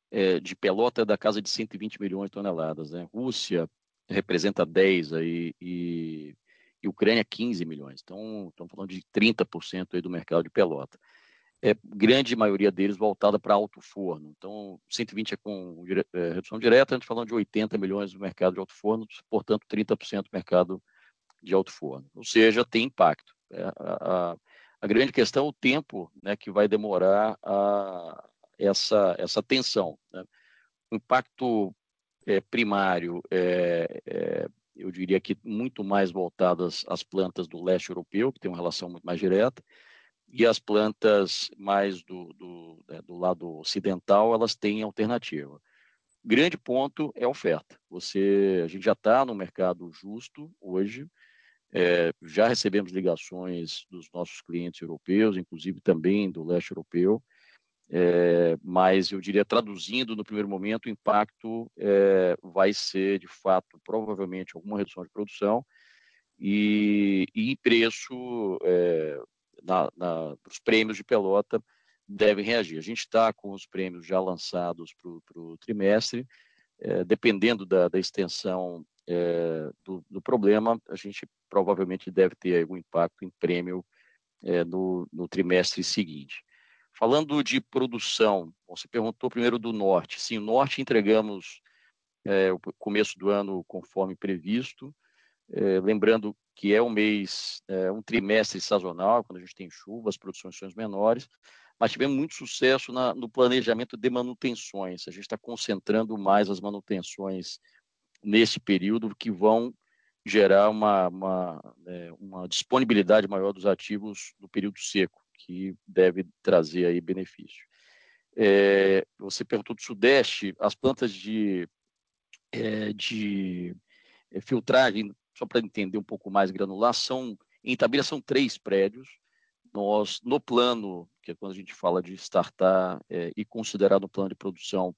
é, de pelota é da casa de 120 milhões de toneladas, né? Rússia representa 10 aí e, e Ucrânia 15 milhões. Então, estamos falando de 30% aí do mercado de pelota é, grande maioria deles voltada para alto forno. Então, 120 é com é, redução direta, a gente falando de 80 milhões no mercado de alto forno, portanto, 30% do mercado de alto forno. Ou seja, tem impacto. É, a, a, a, grande questão é o tempo né, que vai demorar a, essa, essa tensão. Né? O impacto é, primário é, é, eu diria que muito mais voltadas às plantas do leste europeu, que tem uma relação muito mais direta, e as plantas mais do, do, né, do lado ocidental, elas têm alternativa. Grande ponto é a oferta. Você, a gente já está no mercado justo hoje, é, já recebemos ligações dos nossos clientes europeus, inclusive também do leste europeu, é, mas eu diria, traduzindo no primeiro momento, o impacto é, vai ser, de fato, provavelmente alguma redução de produção e, e preço é, na, na, os prêmios de pelota devem reagir. A gente está com os prêmios já lançados para o trimestre, é, dependendo da, da extensão é, do, do, problema, a gente provavelmente deve ter algum impacto em prêmio é, no, no, trimestre seguinte. Falando de produção, você perguntou primeiro do norte. Sim, o norte entregamos é, o começo do ano conforme previsto, é, lembrando que é um mês, é, um trimestre sazonal, quando a gente tem chuvas, produções são menores, mas tivemos muito sucesso na, no planejamento de manutenções. A gente está concentrando mais as manutenções nesse período, que vão gerar uma, uma, é, uma disponibilidade maior dos ativos no período seco, que deve trazer aí benefício. É, você perguntou do Sudeste, as plantas de, é, de é, filtragem, só para entender um pouco mais granular, são, em Itabira são três prédios, nós, no plano, que é quando a gente fala de startar é, e considerar no plano de produção,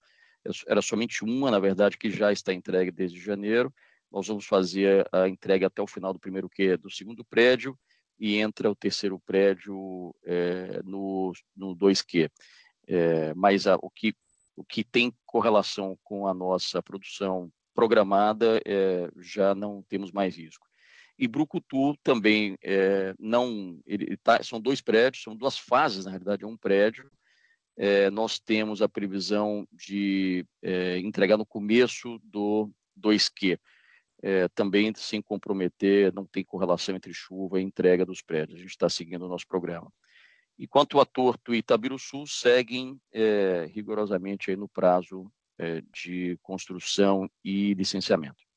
era somente uma, na verdade, que já está entregue desde janeiro. Nós vamos fazer a entrega até o final do primeiro Q do segundo prédio e entra o terceiro prédio é, no, no 2Q. É, mas a, o, que, o que tem correlação com a nossa produção programada, é, já não temos mais risco. E Brucutu também não, ele tá, são dois prédios, são duas fases, na realidade, é um prédio. Nós temos a previsão de entregar no começo do 2Q. É, também sem comprometer, não tem correlação entre chuva e entrega dos prédios. A gente está seguindo o nosso programa. Enquanto a Torto e Itabiruçu seguem é, rigorosamente no prazo é, de construção e licenciamento.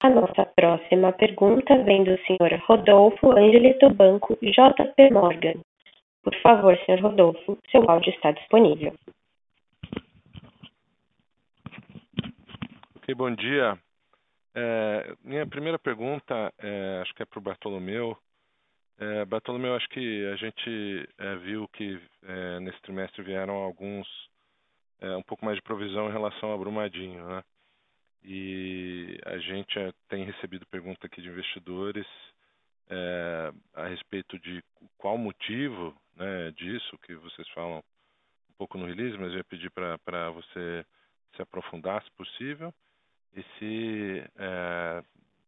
A nossa próxima pergunta vem do Sr. Rodolfo Angeli do Banco JP Morgan. Por favor, Sr. Rodolfo, seu áudio está disponível. Ok, bom dia. É, minha primeira pergunta, é, acho que é para o Bartolomeu. É, Bartolomeu, acho que a gente é, viu que é, nesse trimestre vieram alguns, é, um pouco mais de provisão em relação a Brumadinho, né? e a gente tem recebido pergunta aqui de investidores é, a respeito de qual motivo né, disso, que vocês falam um pouco no release, mas eu ia pedir para você se aprofundar, se possível, e se é,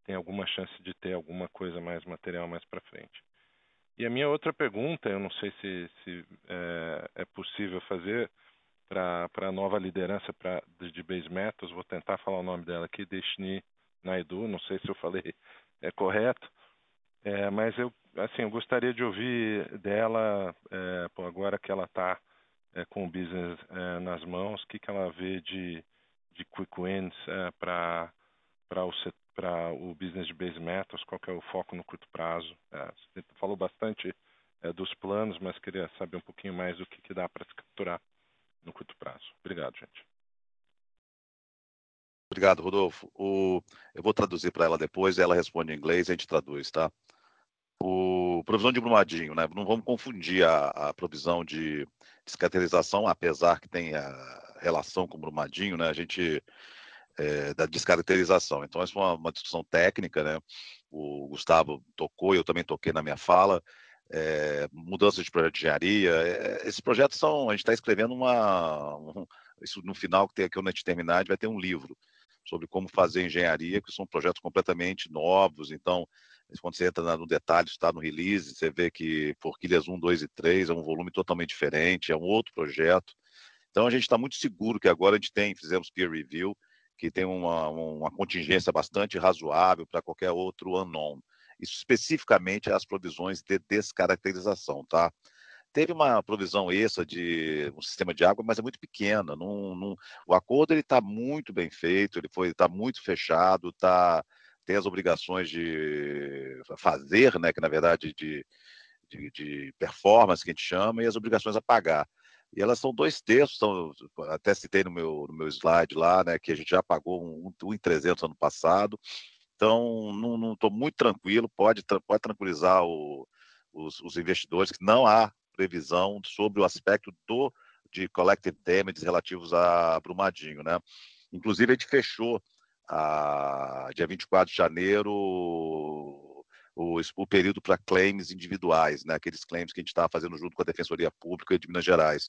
tem alguma chance de ter alguma coisa mais material mais para frente. E a minha outra pergunta, eu não sei se, se é, é possível fazer, para a nova liderança pra, de, Base Metals. Vou tentar falar o nome dela aqui, Destiny Naidu. Não sei se eu falei é correto, é, mas eu assim eu gostaria de ouvir dela é, pô, agora que ela está é, com o business é, nas mãos, o que, que ela vê de, de quick wins é, para o para o business de base metals, qual que é o foco no curto prazo. É, você falou bastante dos planos, mas queria saber um pouquinho mais do que, que dá para se capturar no curto prazo. Obrigado, gente. Obrigado, Rodolfo. O... Eu vou traduzir para ela depois, ela responde em inglês a gente traduz, tá? O provisão de Brumadinho, né? Não vamos confundir a, a provisão de descaracterização, apesar que tenha relação com Brumadinho, né? A gente é, da descaracterização. Então, essa é uma, uma, discussão técnica, né? O Gustavo tocou, eu também toquei na minha fala é, mudança de projeto de engenharia. É, esses projetos são, a gente está escrevendo uma, um, isso no final que tem aqui onde a gente terminar, a gente vai ter um livro sobre como fazer engenharia, que são projetos completamente novos. Então, quando você entra no detalhe, está no release, você vê que Forquilhas 1, 2 e 3 é um volume totalmente diferente, é um outro projeto. Então, a gente está muito seguro que agora a gente tem, fizemos peer review, que tem uma, uma contingência bastante razoável para qualquer outro unknown. Isso especificamente as provisões de descaracterização, tá? Teve uma provisão extra de um sistema de água, mas é muito pequena. O acordo ele está muito bem feito, ele foi está muito fechado, tá tem as obrigações de fazer, né, que na verdade de, de, de performance que a gente chama e as obrigações a pagar. E elas são dois terços, são, até citei no meu, no meu slide lá, né, que a gente já pagou um, um em 300 ano passado, então, não estou muito tranquilo, pode, pode tranquilizar o, os, os, investidores que não há previsão sobre o aspecto do de collective damages relativos a Brumadinho, né? Inclusive, a gente fechou, a, dia 24 de janeiro, o, o período para claims individuais, né? aqueles claims que a gente estava fazendo junto com a Defensoria Pública de Minas Gerais.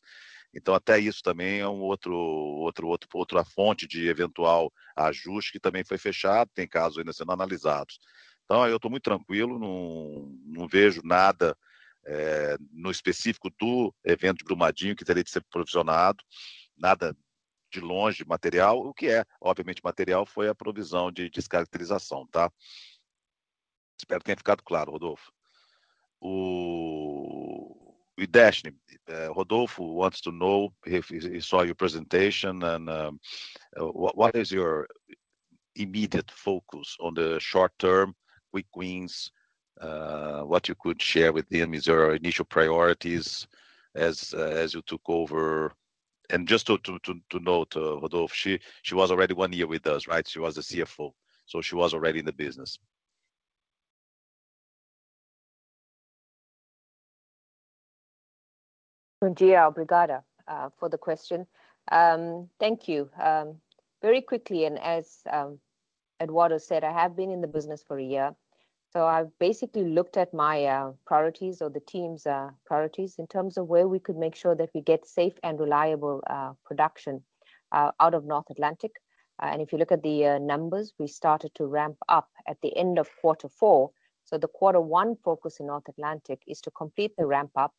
Então, até isso também é um outro, outro, outro, outra fonte de eventual ajuste que também foi fechado, tem casos ainda sendo analisados. Então, eu estou muito tranquilo, não, não vejo nada é, no específico do evento de Brumadinho que teria de ser provisionado, nada de longe material. O que é, obviamente, material foi a provisão de descaracterização, tá? Espero que tenha ficado claro, Rodolfo. O, o Dashni, uh, Rodolfo wants to know if he saw your presentation and uh, what, is your immediate focus on the short term, quick wins, what you could share with him is your initial priorities as uh, as you took over. And just to to to, to note, uh, Rodolfo, she she was already one year with us, right? She was the CFO, so she was already in the business. Bom dia, obrigada uh, for the question. Um, thank you. Um, very quickly, and as um, Eduardo said, I have been in the business for a year. So I've basically looked at my uh, priorities or the team's uh, priorities in terms of where we could make sure that we get safe and reliable uh, production uh, out of North Atlantic. Uh, and if you look at the uh, numbers, we started to ramp up at the end of quarter four. So the quarter one focus in North Atlantic is to complete the ramp up.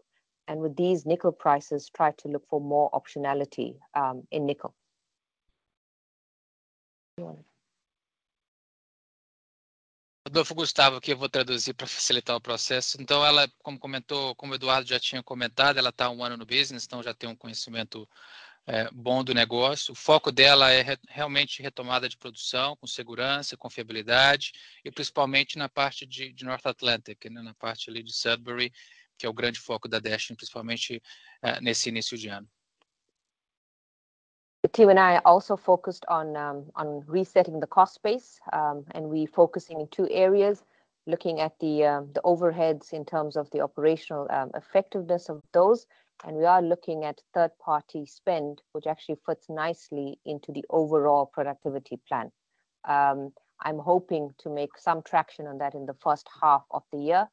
And with these nickel prices, try to look for more optionality um, in nickel. Rodolfo Gustavo, aqui eu vou traduzir para facilitar o processo. Então, ela, como comentou, como o Eduardo já tinha comentado, ela está um ano no business, então já tem um conhecimento é, bom do negócio. O foco dela é re, realmente retomada de produção, com segurança, confiabilidade, e principalmente na parte de, de North Atlantic, né, na parte ali de Sudbury, que é o grande foco da Destiny, principalmente é, nesse início de ano. The team and I also focused on um, on resetting the cost base, um, and we focusing in two areas, looking at the um, the overheads in terms of the operational um, effectiveness of those, and we are looking at third party spend, which actually fits nicely into the overall productivity plan. Um, I'm hoping to make some traction on that in the first half of the year,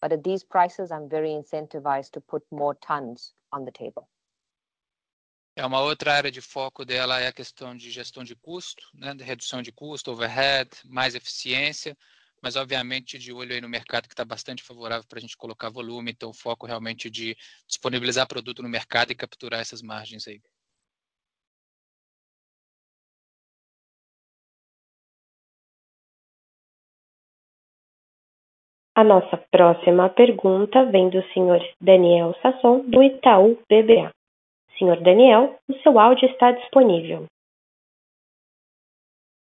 but at these prices, I'm very incentivized to put more tons on the table. É uma outra área de foco dela é a questão de gestão de custo, né, de redução de custo, overhead, mais eficiência, mas obviamente de olho aí no mercado que está bastante favorável para a gente colocar volume, então foco realmente de disponibilizar produto no mercado e capturar essas margens aí. A nossa próxima pergunta vem do senhor Daniel Sasson, do Itaú BBA. Senhor Daniel, o seu áudio está disponível.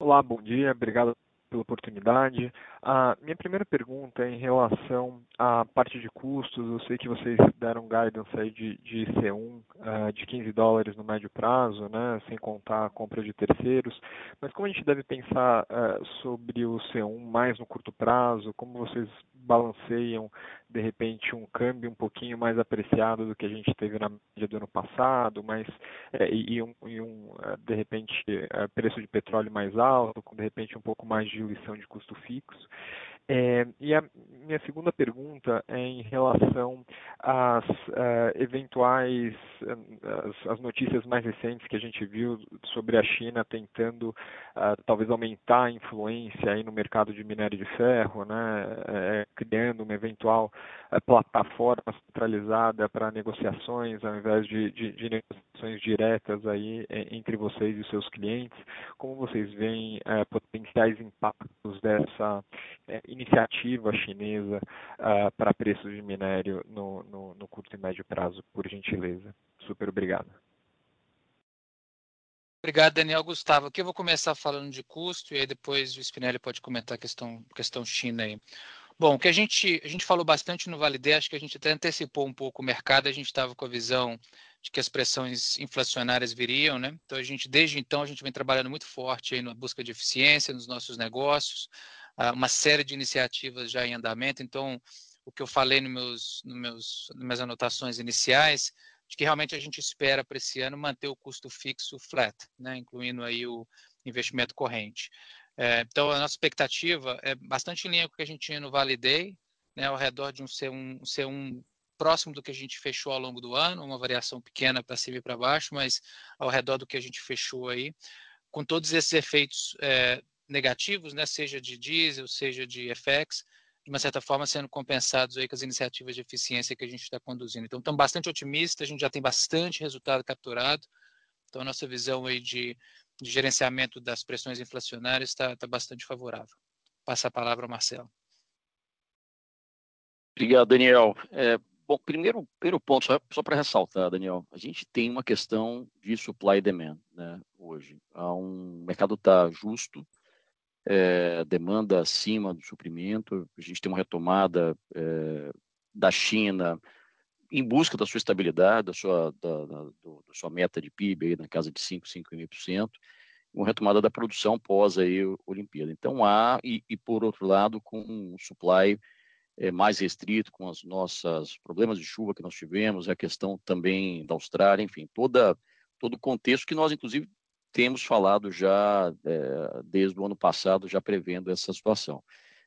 Olá, bom dia, obrigado pela oportunidade. A minha primeira pergunta é em relação à parte de custos. Eu sei que vocês deram guidance aí de, de C1 uh, de 15 dólares no médio prazo, né, sem contar a compra de terceiros. Mas como a gente deve pensar uh, sobre o C1 mais no curto prazo? Como vocês balanceiam de repente um câmbio um pouquinho mais apreciado do que a gente teve na média do ano passado, mas é, e, um, e um é, de repente é, preço de petróleo mais alto, com de repente um pouco mais de diluição de custo fixo. É, e a minha segunda pergunta é em relação às uh, eventuais as, as, notícias mais recentes que a gente viu sobre a China tentando uh, talvez aumentar a influência aí no mercado de minério de ferro, né, é, criando uma eventual uh, plataforma centralizada para negociações ao invés de, de, de, negociações diretas aí entre vocês e seus clientes. Como vocês veem potenciais impactos dessa iniciativa chinesa uh, para preços de minério no, no, no curto e médio prazo, por gentileza. Super obrigado. Obrigado, Daniel Gustavo. Aqui eu vou começar falando de custo e aí depois o Spinelli pode comentar a questão, questão China aí. Bom, o que a gente, a gente falou bastante no Vale acho que a gente até antecipou um pouco o mercado, a gente estava com a visão de que as pressões inflacionárias viriam, né? Então a gente, desde então, a gente vem trabalhando muito forte aí na busca de eficiência nos nossos negócios, uma série de iniciativas já em andamento. Então, o que eu falei nos meus, nos meus, nas minhas anotações iniciais, de que realmente a gente espera para esse ano manter o custo fixo flat, né, incluindo aí o investimento corrente. É, então, a nossa expectativa é bastante em linha com o que a gente tinha no Vale Day, né, ao redor de um C1, um C1 próximo do que a gente fechou ao longo do ano, uma variação pequena para cima e para baixo, mas ao redor do que a gente fechou aí, com todos esses efeitos é, negativos, né, seja de diesel, seja de FX, de uma certa forma sendo compensados aí com as iniciativas de eficiência que a gente está conduzindo. Então, estamos bastante otimistas, a gente já tem bastante resultado capturado, Então, a nossa visão aí de, de gerenciamento das pressões inflacionárias está tá bastante favorável. Passa a palavra ao Marcelo. Obrigado, Daniel. É, bom, primeiro, primeiro ponto, só, só para ressaltar, Daniel, a gente tem uma questão de supply e demand né, hoje. Há um, o mercado está justo, é, demanda acima do suprimento, a gente tem uma retomada é, da China em busca da sua estabilidade, da sua, da, da, do, da sua meta de PIB aí na casa de 5, 5,5%, uma retomada da produção pós aí Olimpíada. Então há, e, e por outro lado, com um supply é, mais restrito com os nossos problemas de chuva que nós tivemos, a questão também da Austrália, enfim, toda, todo o contexto que nós, inclusive, temos falado já é, desde o ano passado, já prevendo essa situação.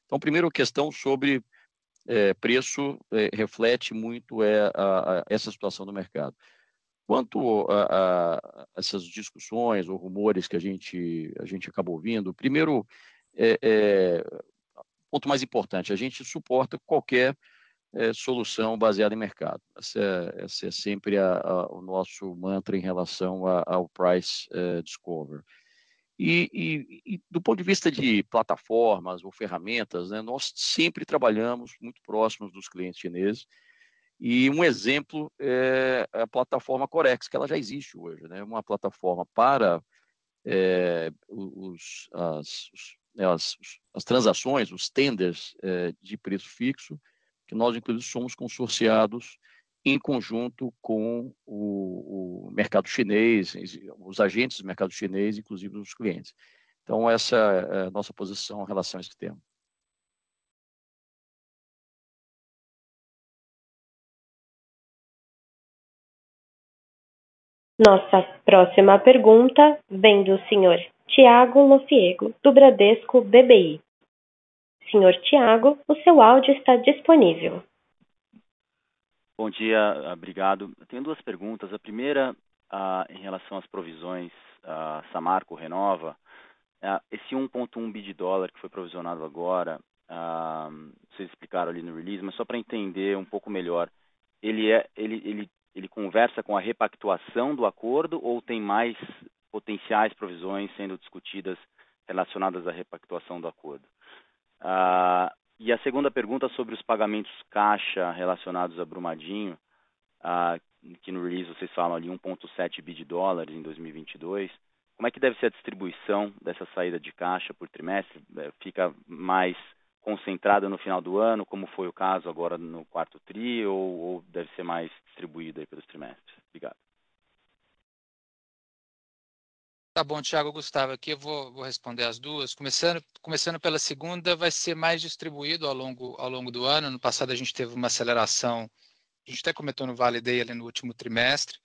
Então, primeiro, questão sobre é, preço reflete muito é, a, a, essa situação do mercado. Quanto a, a, essas discussões ou rumores que a gente, a gente acabou ouvindo, primeiro, é, é, ponto mais importante, a gente suporta qualquer é, solução baseada em mercado. Esse é, é sempre a, a, o nosso mantra em relação a, ao price é, discover. E, e, e, do ponto de vista de plataformas ou ferramentas, né, nós sempre trabalhamos muito próximos dos clientes chineses. E um exemplo é a plataforma Corex, que ela já existe hoje, né, uma plataforma para é, os, as, né, as, as transações, os tenders é, de preço fixo, que nós, inclusive, somos consorciados em conjunto com o, o, mercado chinês, os agentes do mercado chinês, inclusive os clientes. Então, essa é a nossa posição em relação a esse tema. Nossa próxima pergunta vem do senhor Tiago Lofiego, do Bradesco BBI. Senhor Tiago, o seu áudio está disponível. Bom dia, obrigado. Eu tenho duas perguntas. A primeira, ah, em relação às provisões, a Samarco renova. Ah, esse 1,1 bi de dólar que foi provisionado agora, ah, vocês explicaram ali no release, mas só para entender um pouco melhor, ele, é, ele, ele, ele conversa com a repactuação do acordo ou tem mais potenciais provisões sendo discutidas relacionadas à repactuação do acordo. Ah, e a segunda pergunta sobre os pagamentos caixa relacionados a Brumadinho, ah, que no release vocês falam ali 1,7 bi de dólares em 2022. Como é que deve ser a distribuição dessa saída de caixa por trimestre? É, fica mais concentrada no final do ano, como foi o caso agora no quarto tri, ou, ou deve ser mais distribuída pelos trimestres? Obrigado. Tá bom, Thiago Gustavo, aqui eu vou, vou, responder as duas. Começando, começando pela segunda, vai ser mais distribuído ao longo, ao longo do ano. No passado a gente teve uma aceleração, a gente até comentou no Vale Day ali no último trimestre.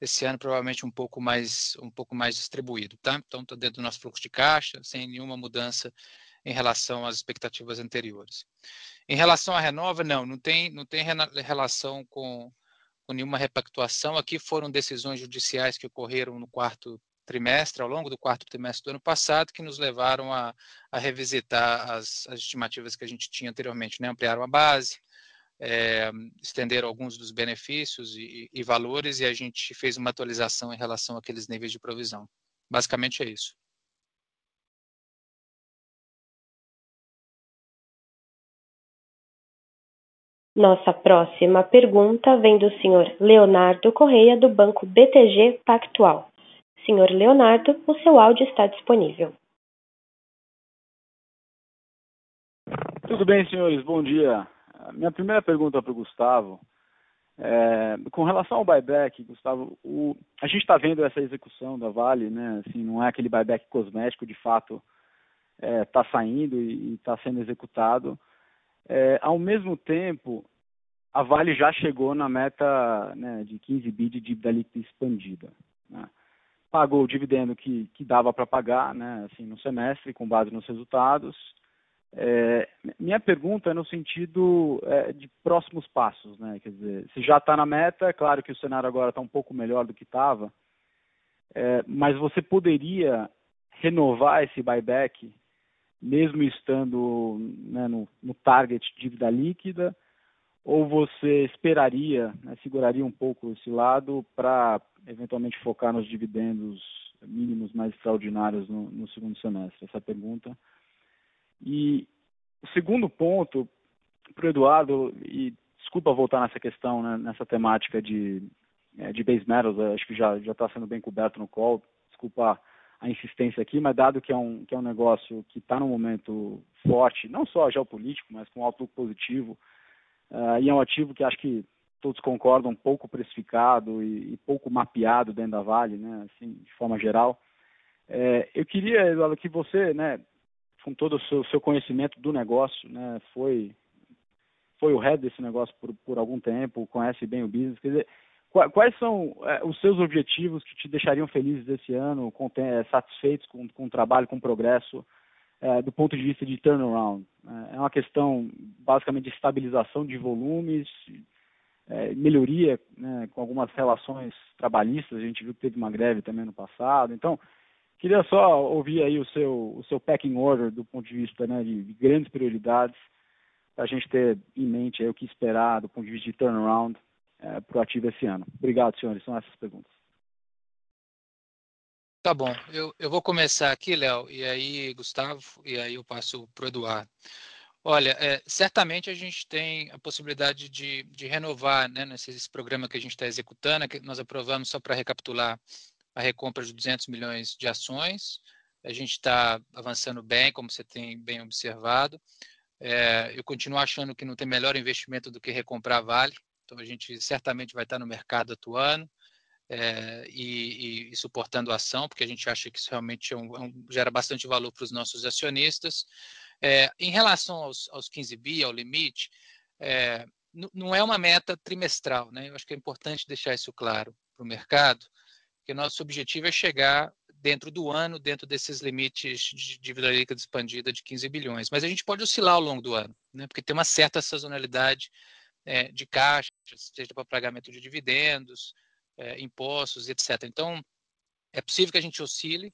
Esse ano provavelmente um pouco mais, um pouco mais distribuído, tá? Então está dentro do nosso fluxo de caixa, sem nenhuma mudança em relação às expectativas anteriores. Em relação à renova, não, não tem, não tem relação com, com nenhuma repactuação. Aqui foram decisões judiciais que ocorreram no quarto trimestre, ao longo do quarto trimestre do ano passado, que nos levaram a, a revisitar as, as, estimativas que a gente tinha anteriormente, né? ampliaram a base, é, alguns dos benefícios e, e, valores, e a gente fez uma atualização em relação àqueles níveis de provisão. Basicamente é isso. Nossa próxima pergunta vem do senhor Leonardo Correia, do Banco BTG Pactual. Senhor Leonardo, o seu áudio está disponível. Tudo bem, senhores, bom dia. Minha primeira pergunta para o Gustavo. É, com relação ao buyback, Gustavo, o, a gente está vendo essa execução da Vale, né? Assim, não é aquele buyback cosmético, de fato está é, tá saindo e está sendo executado. É, ao mesmo tempo, a Vale já chegou na meta né, de 15 bi de dívida líquida expandida. Né? Pagou o dividendo que, que dava para pagar, né, assim, no semestre, com base nos resultados. É, minha pergunta é no sentido é, de próximos passos, né? Quer dizer, se já está na meta, é claro que o cenário agora está um pouco melhor do que estava, é, mas você poderia renovar esse buyback, mesmo estando né, no, no target dívida líquida, ou você esperaria, né, seguraria um pouco esse lado para eventualmente focar nos dividendos mínimos mais extraordinários no, no segundo semestre? Essa é pergunta. E o segundo ponto, para o Eduardo, e desculpa voltar nessa questão, né, nessa temática de, é, de base metals, acho que já está sendo bem coberto no call, desculpa a insistência aqui, mas dado que é um, que é um negócio que está num momento forte, não só geopolítico, mas com outlook positivo, uh, e é um ativo que acho que todos concordam, pouco precificado e, e pouco mapeado dentro da Vale, né, assim, de forma geral. É, eu queria, Eduardo, que você, né, com todo o seu, seu conhecimento do negócio, né, foi foi o head desse negócio por, por algum tempo, conhece bem o business, quer dizer, quais são é, os seus objetivos que te deixariam felizes esse ano, com, é, satisfeitos com, com o trabalho, com o progresso, é, do ponto de vista de turnaround? É uma questão basicamente de estabilização de volumes, é, melhoria né, com algumas relações trabalhistas, a gente viu que teve uma greve também no passado. Então, queria só ouvir aí o seu, o seu packing order do ponto de vista né, de, de grandes prioridades, para a gente ter em mente o que esperar do ponto de vista de turnaround é, para o ativo esse ano. Obrigado, senhores. São essas perguntas. Tá bom. Eu, eu vou começar aqui, Léo, e aí, Gustavo, e aí eu passo para o Eduardo. Olha, é, certamente a gente tem a possibilidade de, de renovar né, nesse programa que a gente está executando, que nós aprovamos só para recapitular a recompra de 200 milhões de ações. A gente está avançando bem, como você tem bem observado. É, eu continuo achando que não tem melhor investimento do que recomprar Vale. Então a gente certamente vai estar no mercado atuando é, e, e, e, suportando a ação, porque a gente acha que isso realmente é um, é um, gera bastante valor para os nossos acionistas. É, em relação aos, aos 15 bi, ao limite, é, não é uma meta trimestral, né? Eu acho que é importante deixar isso claro para o mercado, que nosso objetivo é chegar dentro do ano, dentro desses limites de dívida líquida expandida de 15 bilhões. Mas a gente pode oscilar ao longo do ano, né? porque tem uma certa sazonalidade de caixa, seja para pagamento de dividendos, é, impostos, etc. Então, é possível que a gente oscile.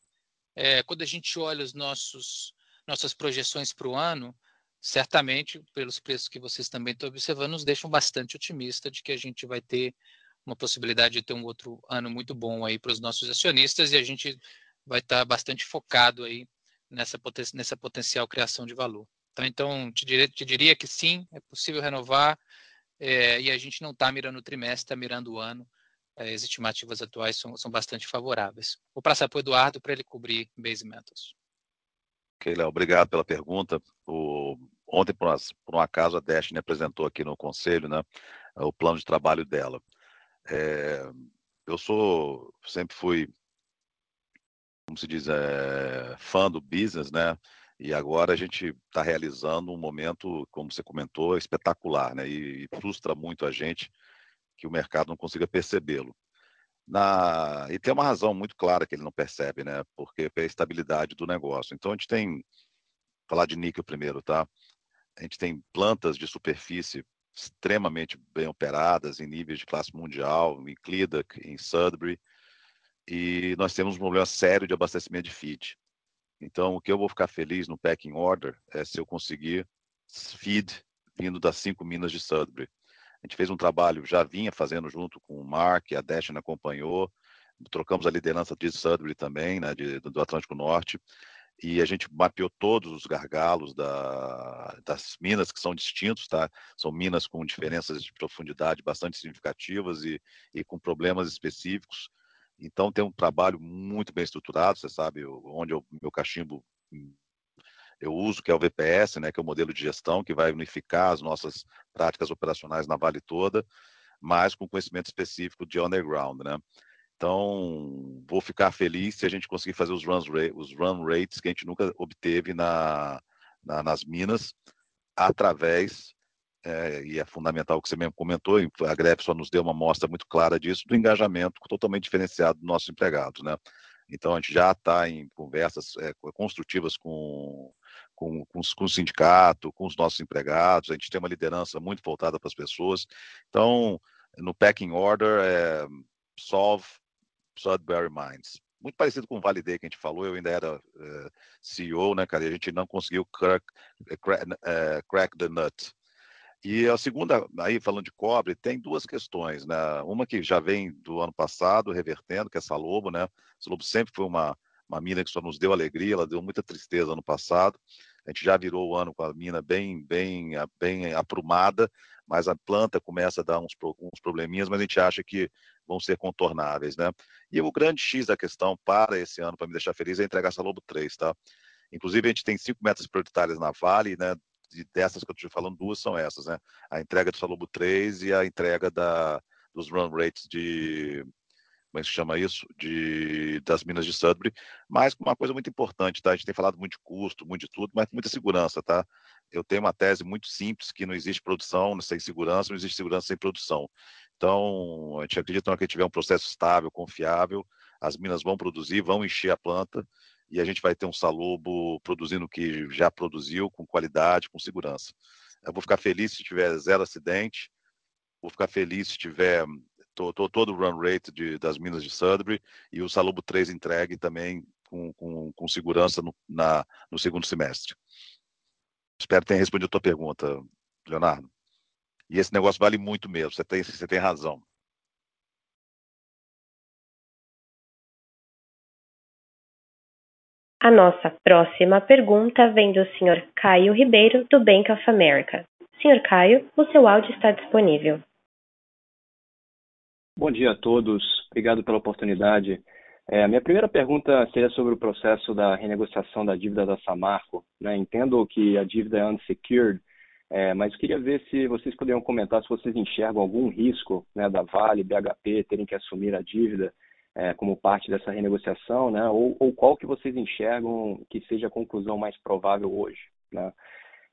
É, quando a gente olha os nossos nossas projeções para o ano, certamente, pelos preços que vocês também estão observando, nos deixam bastante otimista de que a gente vai ter uma possibilidade de ter um outro ano muito bom aí para os nossos acionistas e a gente vai estar bastante focado aí nessa, poten nessa potencial criação de valor. Então, então te, diria, te diria que sim, é possível renovar é, e a gente não está mirando o trimestre, está mirando o ano. É, as estimativas atuais são, são bastante favoráveis. Vou passar para o Eduardo para ele cobrir base metals. Ok, Léo, obrigado pela pergunta. O, ontem, por, por um acaso, a Destiny apresentou aqui no conselho né, o plano de trabalho dela. É, eu sou, sempre fui, como se diz, é, fã do business, né? E agora a gente está realizando um momento, como você comentou, espetacular, né? E, e frustra muito a gente que o mercado não consiga percebê-lo. Na... E tem uma razão muito clara que ele não percebe, né? Porque é a estabilidade do negócio. Então a gente tem, falar de níquel primeiro, tá? A gente tem plantas de superfície extremamente bem operadas em níveis de classe mundial, em Cledac, em Sudbury, e nós temos um problema sério de abastecimento de feed. Então, o que eu vou ficar feliz no packing order é se eu conseguir feed vindo das cinco minas de Sudbury. A gente fez um trabalho, já vinha fazendo junto com o Mark, a Destiny acompanhou, trocamos a liderança de Sudbury também, né, de, do Atlântico Norte, e a gente mapeou todos os gargalos da, das minas que são distintos, tá? São minas com diferenças de profundidade bastante significativas e, e com problemas específicos. Então tem um trabalho muito bem estruturado, você sabe onde o meu cachimbo eu uso, que é o VPS, né, que é o modelo de gestão que vai unificar as nossas práticas operacionais na Vale toda, mas com conhecimento específico de underground, né? Então, vou ficar feliz se a gente conseguir fazer os, runs, os run rates que a gente nunca obteve na, na nas minas, através, é, e é fundamental o que você mesmo comentou, a greve só nos deu uma mostra muito clara disso, do engajamento totalmente diferenciado dos nossos empregados, né? Então, a gente já está em conversas é, construtivas com, com, com, com, o sindicato, com os nossos empregados, a gente tem uma liderança muito voltada para as pessoas. Então, no packing order, é, solve Sudbury Mines. Muito parecido com o Validei que a gente falou, eu ainda era eh, CEO, né, cara, e a gente não conseguiu crack, eh, crack, crack the nut. E a segunda, aí falando de cobre, tem duas questões, né? Uma que já vem do ano passado, revertendo, que é Salobo, né? Salobo sempre foi uma, uma mina que só nos deu alegria, ela deu muita tristeza ano passado. A gente já virou o ano com a mina bem, bem, bem aprumada, mas a planta começa a dar uns, uns probleminhas, mas a gente acha que vão ser contornáveis, né? E o grande X da questão para esse ano, para me deixar feliz, é entregar essa Lobo 3, tá? Inclusive, a gente tem cinco metas prioritárias na Vale, né? e dessas que eu estou falando, duas são essas, né? A entrega do Salobo 3 e a entrega da, dos run rates de, como é que se chama isso? De, das minas de Sudbury, mas uma coisa muito importante, tá? A gente tem falado muito de custo, muito de tudo, mas muita segurança, tá? Eu tenho uma tese muito simples que não existe produção sem segurança, não existe segurança sem produção. Então, a gente acredita que tiver um processo estável, confiável, as minas vão produzir, vão encher a planta, e a gente vai ter um Salobo produzindo o que já produziu, com qualidade, com segurança. Eu vou ficar feliz se tiver zero acidente, vou ficar feliz se tiver tô, todo o run rate de, das minas de Sudbury e o Salobo 3 entregue também com, com, com segurança no, na, no segundo semestre. Espero ter respondido a tua pergunta, Leonardo. E esse negócio vale muito mesmo, você tem, você tem razão. A nossa próxima pergunta vem do Sr. Caio Ribeiro, do Bank of America. Sr. Caio, o seu áudio está disponível. Bom dia a todos, obrigado pela oportunidade. É, a minha primeira pergunta seria sobre o processo da renegociação da dívida da Samarco. Né? Entendo que a dívida é unsecured, é, mas queria ver se vocês poderiam comentar se vocês enxergam algum risco né, da Vale, BHP terem que assumir a dívida é, como parte dessa renegociação, né? Ou, ou, qual que vocês enxergam que seja a conclusão mais provável hoje, né?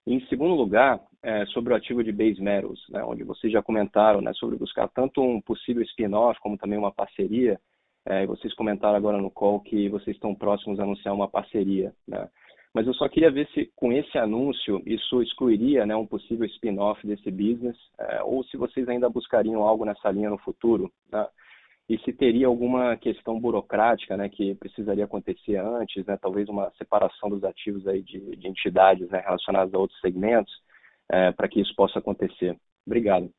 Em segundo lugar, é, sobre o ativo de base metals, né, onde vocês já comentaram né, sobre buscar tanto um possível spin-off como também uma parceria, é, vocês comentaram agora no call que vocês estão próximos a anunciar uma parceria. Né? Mas eu só queria ver se com esse anúncio isso excluiria né, um possível spin-off desse business, é, ou se vocês ainda buscariam algo nessa linha no futuro. Né? E se teria alguma questão burocrática né, que precisaria acontecer antes, né, talvez uma separação dos ativos aí de, de entidades né, relacionadas a outros segmentos, é, para que isso possa acontecer. Obrigado.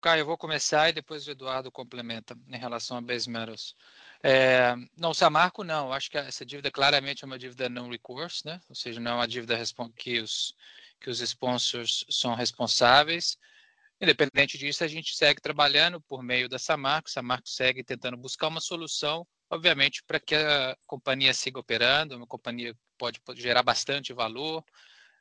Caio, eu vou começar e depois o Eduardo complementa em relação a base metals. É, não, Samarco não, acho que essa dívida claramente é uma dívida não recourse, né? ou seja, não é uma dívida que os, que os sponsors são responsáveis. Independente disso, a gente segue trabalhando por meio da Samarco, Samarco segue tentando buscar uma solução, obviamente, para que a companhia siga operando, uma companhia pode, pode gerar bastante valor,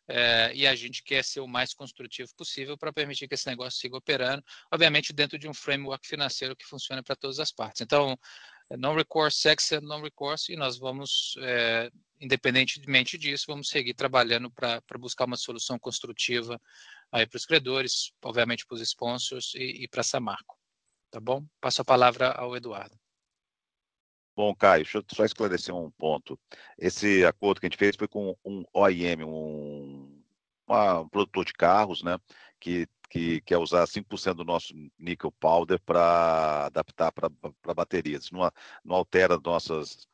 é, e a gente quer ser o mais construtivo possível para permitir que esse negócio siga operando, obviamente dentro de um framework financeiro que funcione para todas as partes. Então, não recourse, sex não recourse, e nós vamos, é, independentemente disso, vamos seguir trabalhando para buscar uma solução construtiva aí para os credores, obviamente para os sponsors e, e para a Samarco. Tá bom? Passo a palavra ao Eduardo. Bom, Caio, deixa eu só esclarecer um ponto. Esse acordo que a gente fez foi com um OIM, um, um produtor de carros, né, que, que quer usar 5% do nosso nickel powder para adaptar para baterias. Não, não altera nossas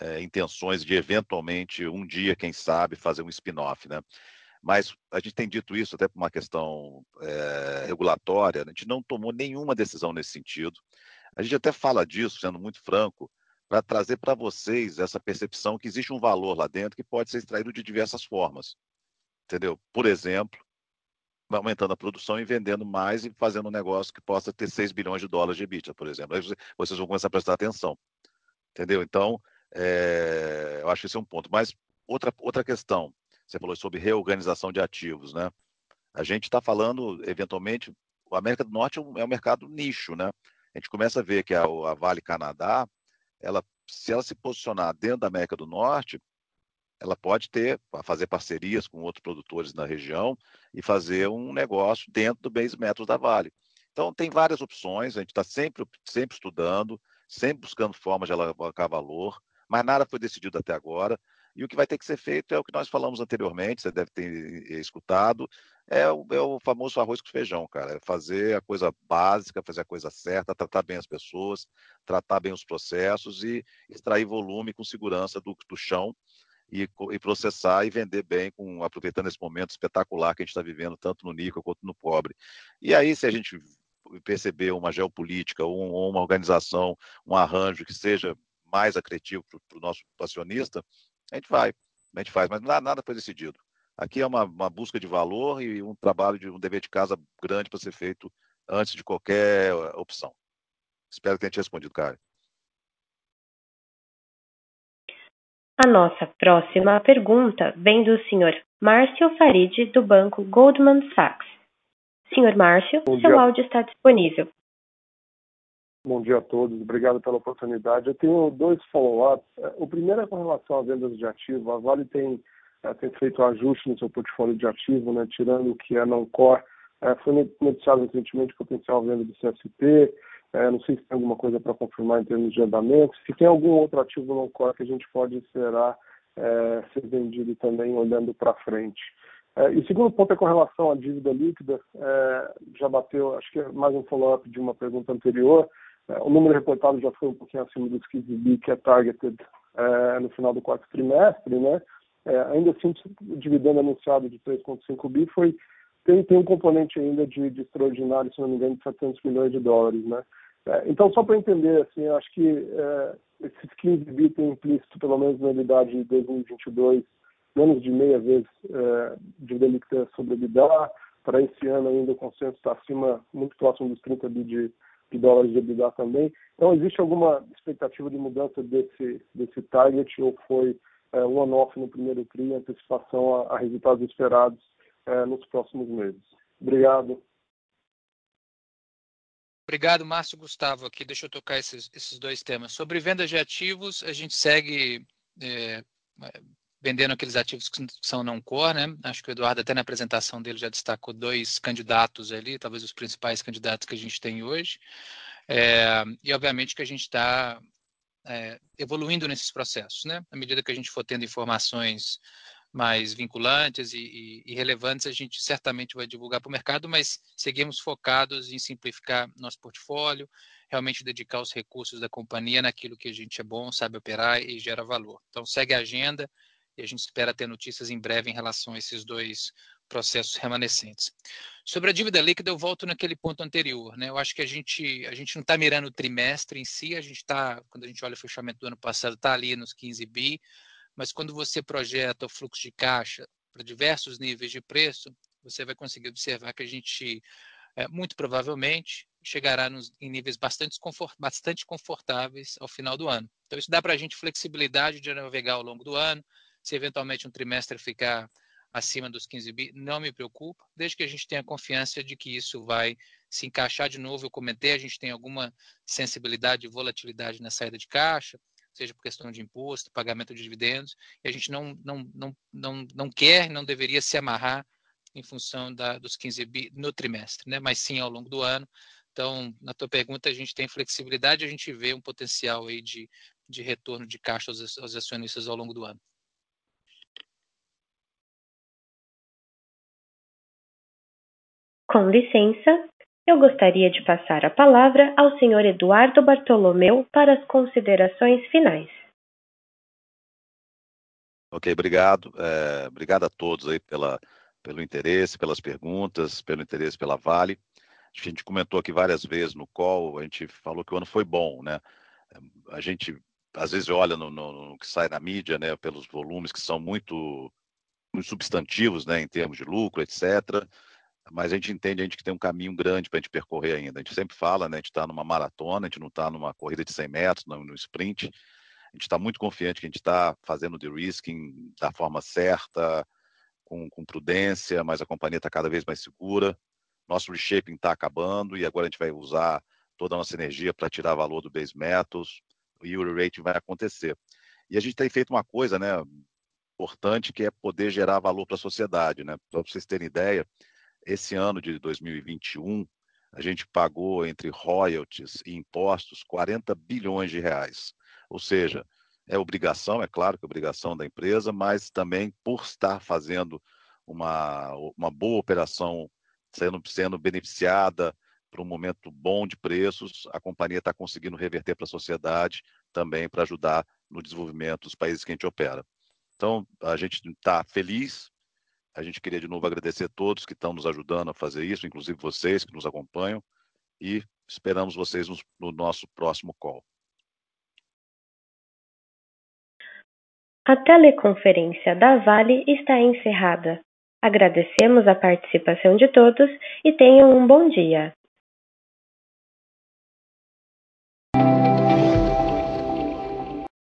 é, intenções de eventualmente um dia, quem sabe, fazer um spin-off, né? Mas a gente tem dito isso até por uma questão é, regulatória, a gente não tomou nenhuma decisão nesse sentido. A gente até fala disso, sendo muito franco, para trazer para vocês essa percepção que existe um valor lá dentro que pode ser extraído de diversas formas. Entendeu? Por exemplo, aumentando a produção e vendendo mais e fazendo um negócio que possa ter 6 bilhões de dólares de EBITDA, por exemplo. Aí vocês vão começar a prestar atenção. Entendeu? Então, é, eu acho que esse é um ponto. Mas outra, outra questão, você falou sobre reorganização de ativos, né? A gente está falando, eventualmente, a América do Norte é um, é um, mercado nicho, né? A gente começa a ver que a, a Vale Canadá, ela, se ela se posicionar dentro da América do Norte, ela pode ter, fazer parcerias com outros produtores na região e fazer um negócio dentro do base metals da Vale. Então, tem várias opções, a gente está sempre, sempre estudando, sempre buscando formas de alavancar valor, mas nada foi decidido até agora. E o que vai ter que ser feito é o que nós falamos anteriormente, você deve ter escutado, é o, é o famoso arroz com feijão, cara. É fazer a coisa básica, fazer a coisa certa, tratar bem as pessoas, tratar bem os processos e extrair volume com segurança do, do chão. e, e, processar e vender bem, com, aproveitando esse momento espetacular que a gente está vivendo, tanto no níquel quanto no cobre. E aí, se a gente perceber uma geopolítica ou uma organização, um arranjo que seja mais acretivo para o nosso acionista, a gente vai, a gente faz, mas nada, nada foi decidido. Aqui é uma, uma, busca de valor e um trabalho de um dever de casa grande para ser feito antes de qualquer opção. Espero que tenha te respondido, cara. A nossa próxima pergunta vem do Sr. Márcio Farid, do banco Goldman Sachs. Sr. Márcio, seu áudio está disponível. Bom dia a todos, obrigado pela oportunidade. Eu tenho dois follow-ups. É, o primeiro é com relação a vendas de ativo. A Vale tem, é, tem feito ajuste no seu portfólio de ativo, né, tirando o que é não-core. É, foi noticiado recentemente potencial venda do CSP. Não sei se tem alguma coisa para confirmar em termos de andamento. Se tem algum outro ativo não core que a gente pode esperar é, ser vendido também olhando para frente. É, e o segundo ponto é com relação à dívida líquida. É, já bateu, acho que é mais um follow-up de uma pergunta anterior. É, o número reportado já foi um pouquinho acima dos 15 bi que é targeted é, no final do quarto trimestre, né? ainda assim, o dividendo anunciado de 3,5 bi foi tem, tem um componente ainda de, de extraordinário, se não me engano, de 700 milhões de dólares, né? É, então, só para entender, assim, acho que é, esses 15 bi tem implícito, pelo menos na unidade de 2022, menos de meia vez é, de líquida sobre EBITDA. Para esse ano ainda o consenso está acima, muito próximo dos 30 bi de, de dólares de EBITDA também. Então, existe alguma expectativa de mudança desse, desse target ou foi é, um on-off no primeiro TRI antecipação a, a resultados esperados é, nos próximos meses? Obrigado. Obrigado, Márcio Gustavo. Aqui, deixa eu tocar esses, esses dois temas. Sobre vendas de ativos, a gente segue é, vendendo aqueles ativos que são não core, né? Acho que o Eduardo, até na apresentação dele, já destacou dois candidatos ali, talvez os principais candidatos que a gente tem hoje. É, e, obviamente, que a gente está é, evoluindo nesses processos, né? À medida que a gente for tendo informações mais vinculantes e, e, e, relevantes, a gente certamente vai divulgar para o mercado, mas seguimos focados em simplificar nosso portfólio, realmente dedicar os recursos da companhia naquilo que a gente é bom, sabe operar e gera valor. Então, segue a agenda e a gente espera ter notícias em breve em relação a esses dois processos remanescentes. Sobre a dívida líquida, eu volto naquele ponto anterior. Né? Eu acho que a gente, a gente não está mirando o trimestre em si, a gente está, quando a gente olha o fechamento do ano passado, está ali nos 15 bi, mas quando você projeta o fluxo de caixa para diversos níveis de preço, você vai conseguir observar que a gente, é, muito provavelmente, chegará nos, em níveis bastante, confort, bastante confortáveis ao final do ano. Então, isso dá para a gente flexibilidade de navegar ao longo do ano. Se eventualmente um trimestre ficar acima dos 15 bi, não me preocupa, desde que a gente tenha confiança de que isso vai se encaixar de novo. Eu comentei, a gente tem alguma sensibilidade e volatilidade na saída de caixa, seja por questão de imposto, pagamento de dividendos, e a gente não, não, não, não, não quer, não deveria se amarrar em função da, dos 15 bi no trimestre, né? mas sim ao longo do ano. Então, na tua pergunta, a gente tem flexibilidade, a gente vê um potencial aí de, de retorno de caixa aos, aos acionistas ao longo do ano. Com licença, eu gostaria de passar a palavra ao Sr. Eduardo Bartolomeu para as considerações finais. Ok, obrigado. É, obrigado a todos aí pela, pelo interesse, pelas perguntas, pelo interesse pela Vale. A gente comentou aqui várias vezes no call, a gente falou que o ano foi bom, né? A gente às vezes olha no, no, no que sai na mídia, né, pelos volumes que são muito, muito substantivos, né, em termos de lucro, etc mas a gente entende a gente que tem um caminho grande para a gente percorrer ainda. A gente sempre fala, né? A gente está numa maratona, a gente não está numa corrida de 100 metros, no, sprint. A gente está muito confiante que a gente está fazendo o de-risking da forma certa, com, com, prudência, mas a companhia está cada vez mais segura. Nosso reshaping está acabando e agora a gente vai usar toda a nossa energia para tirar valor do base metals e o re-rating vai acontecer. E a gente tem feito uma coisa, né? Importante que é poder gerar valor para a sociedade, né? Para vocês terem ideia, esse ano de 2021, a gente pagou entre royalties e impostos 40 bilhões de reais. Ou seja, é obrigação, é claro que é obrigação da empresa, mas também por estar fazendo uma, uma boa operação, sendo, sendo beneficiada por um momento bom de preços, a companhia está conseguindo reverter para a sociedade também para ajudar no desenvolvimento dos países que a gente opera. Então, a gente está feliz. A gente queria de novo agradecer a todos que estão nos ajudando a fazer isso, inclusive vocês que nos acompanham, e esperamos vocês no, no nosso próximo call. A teleconferência da Vale está encerrada. Agradecemos a participação de todos e tenham um bom dia.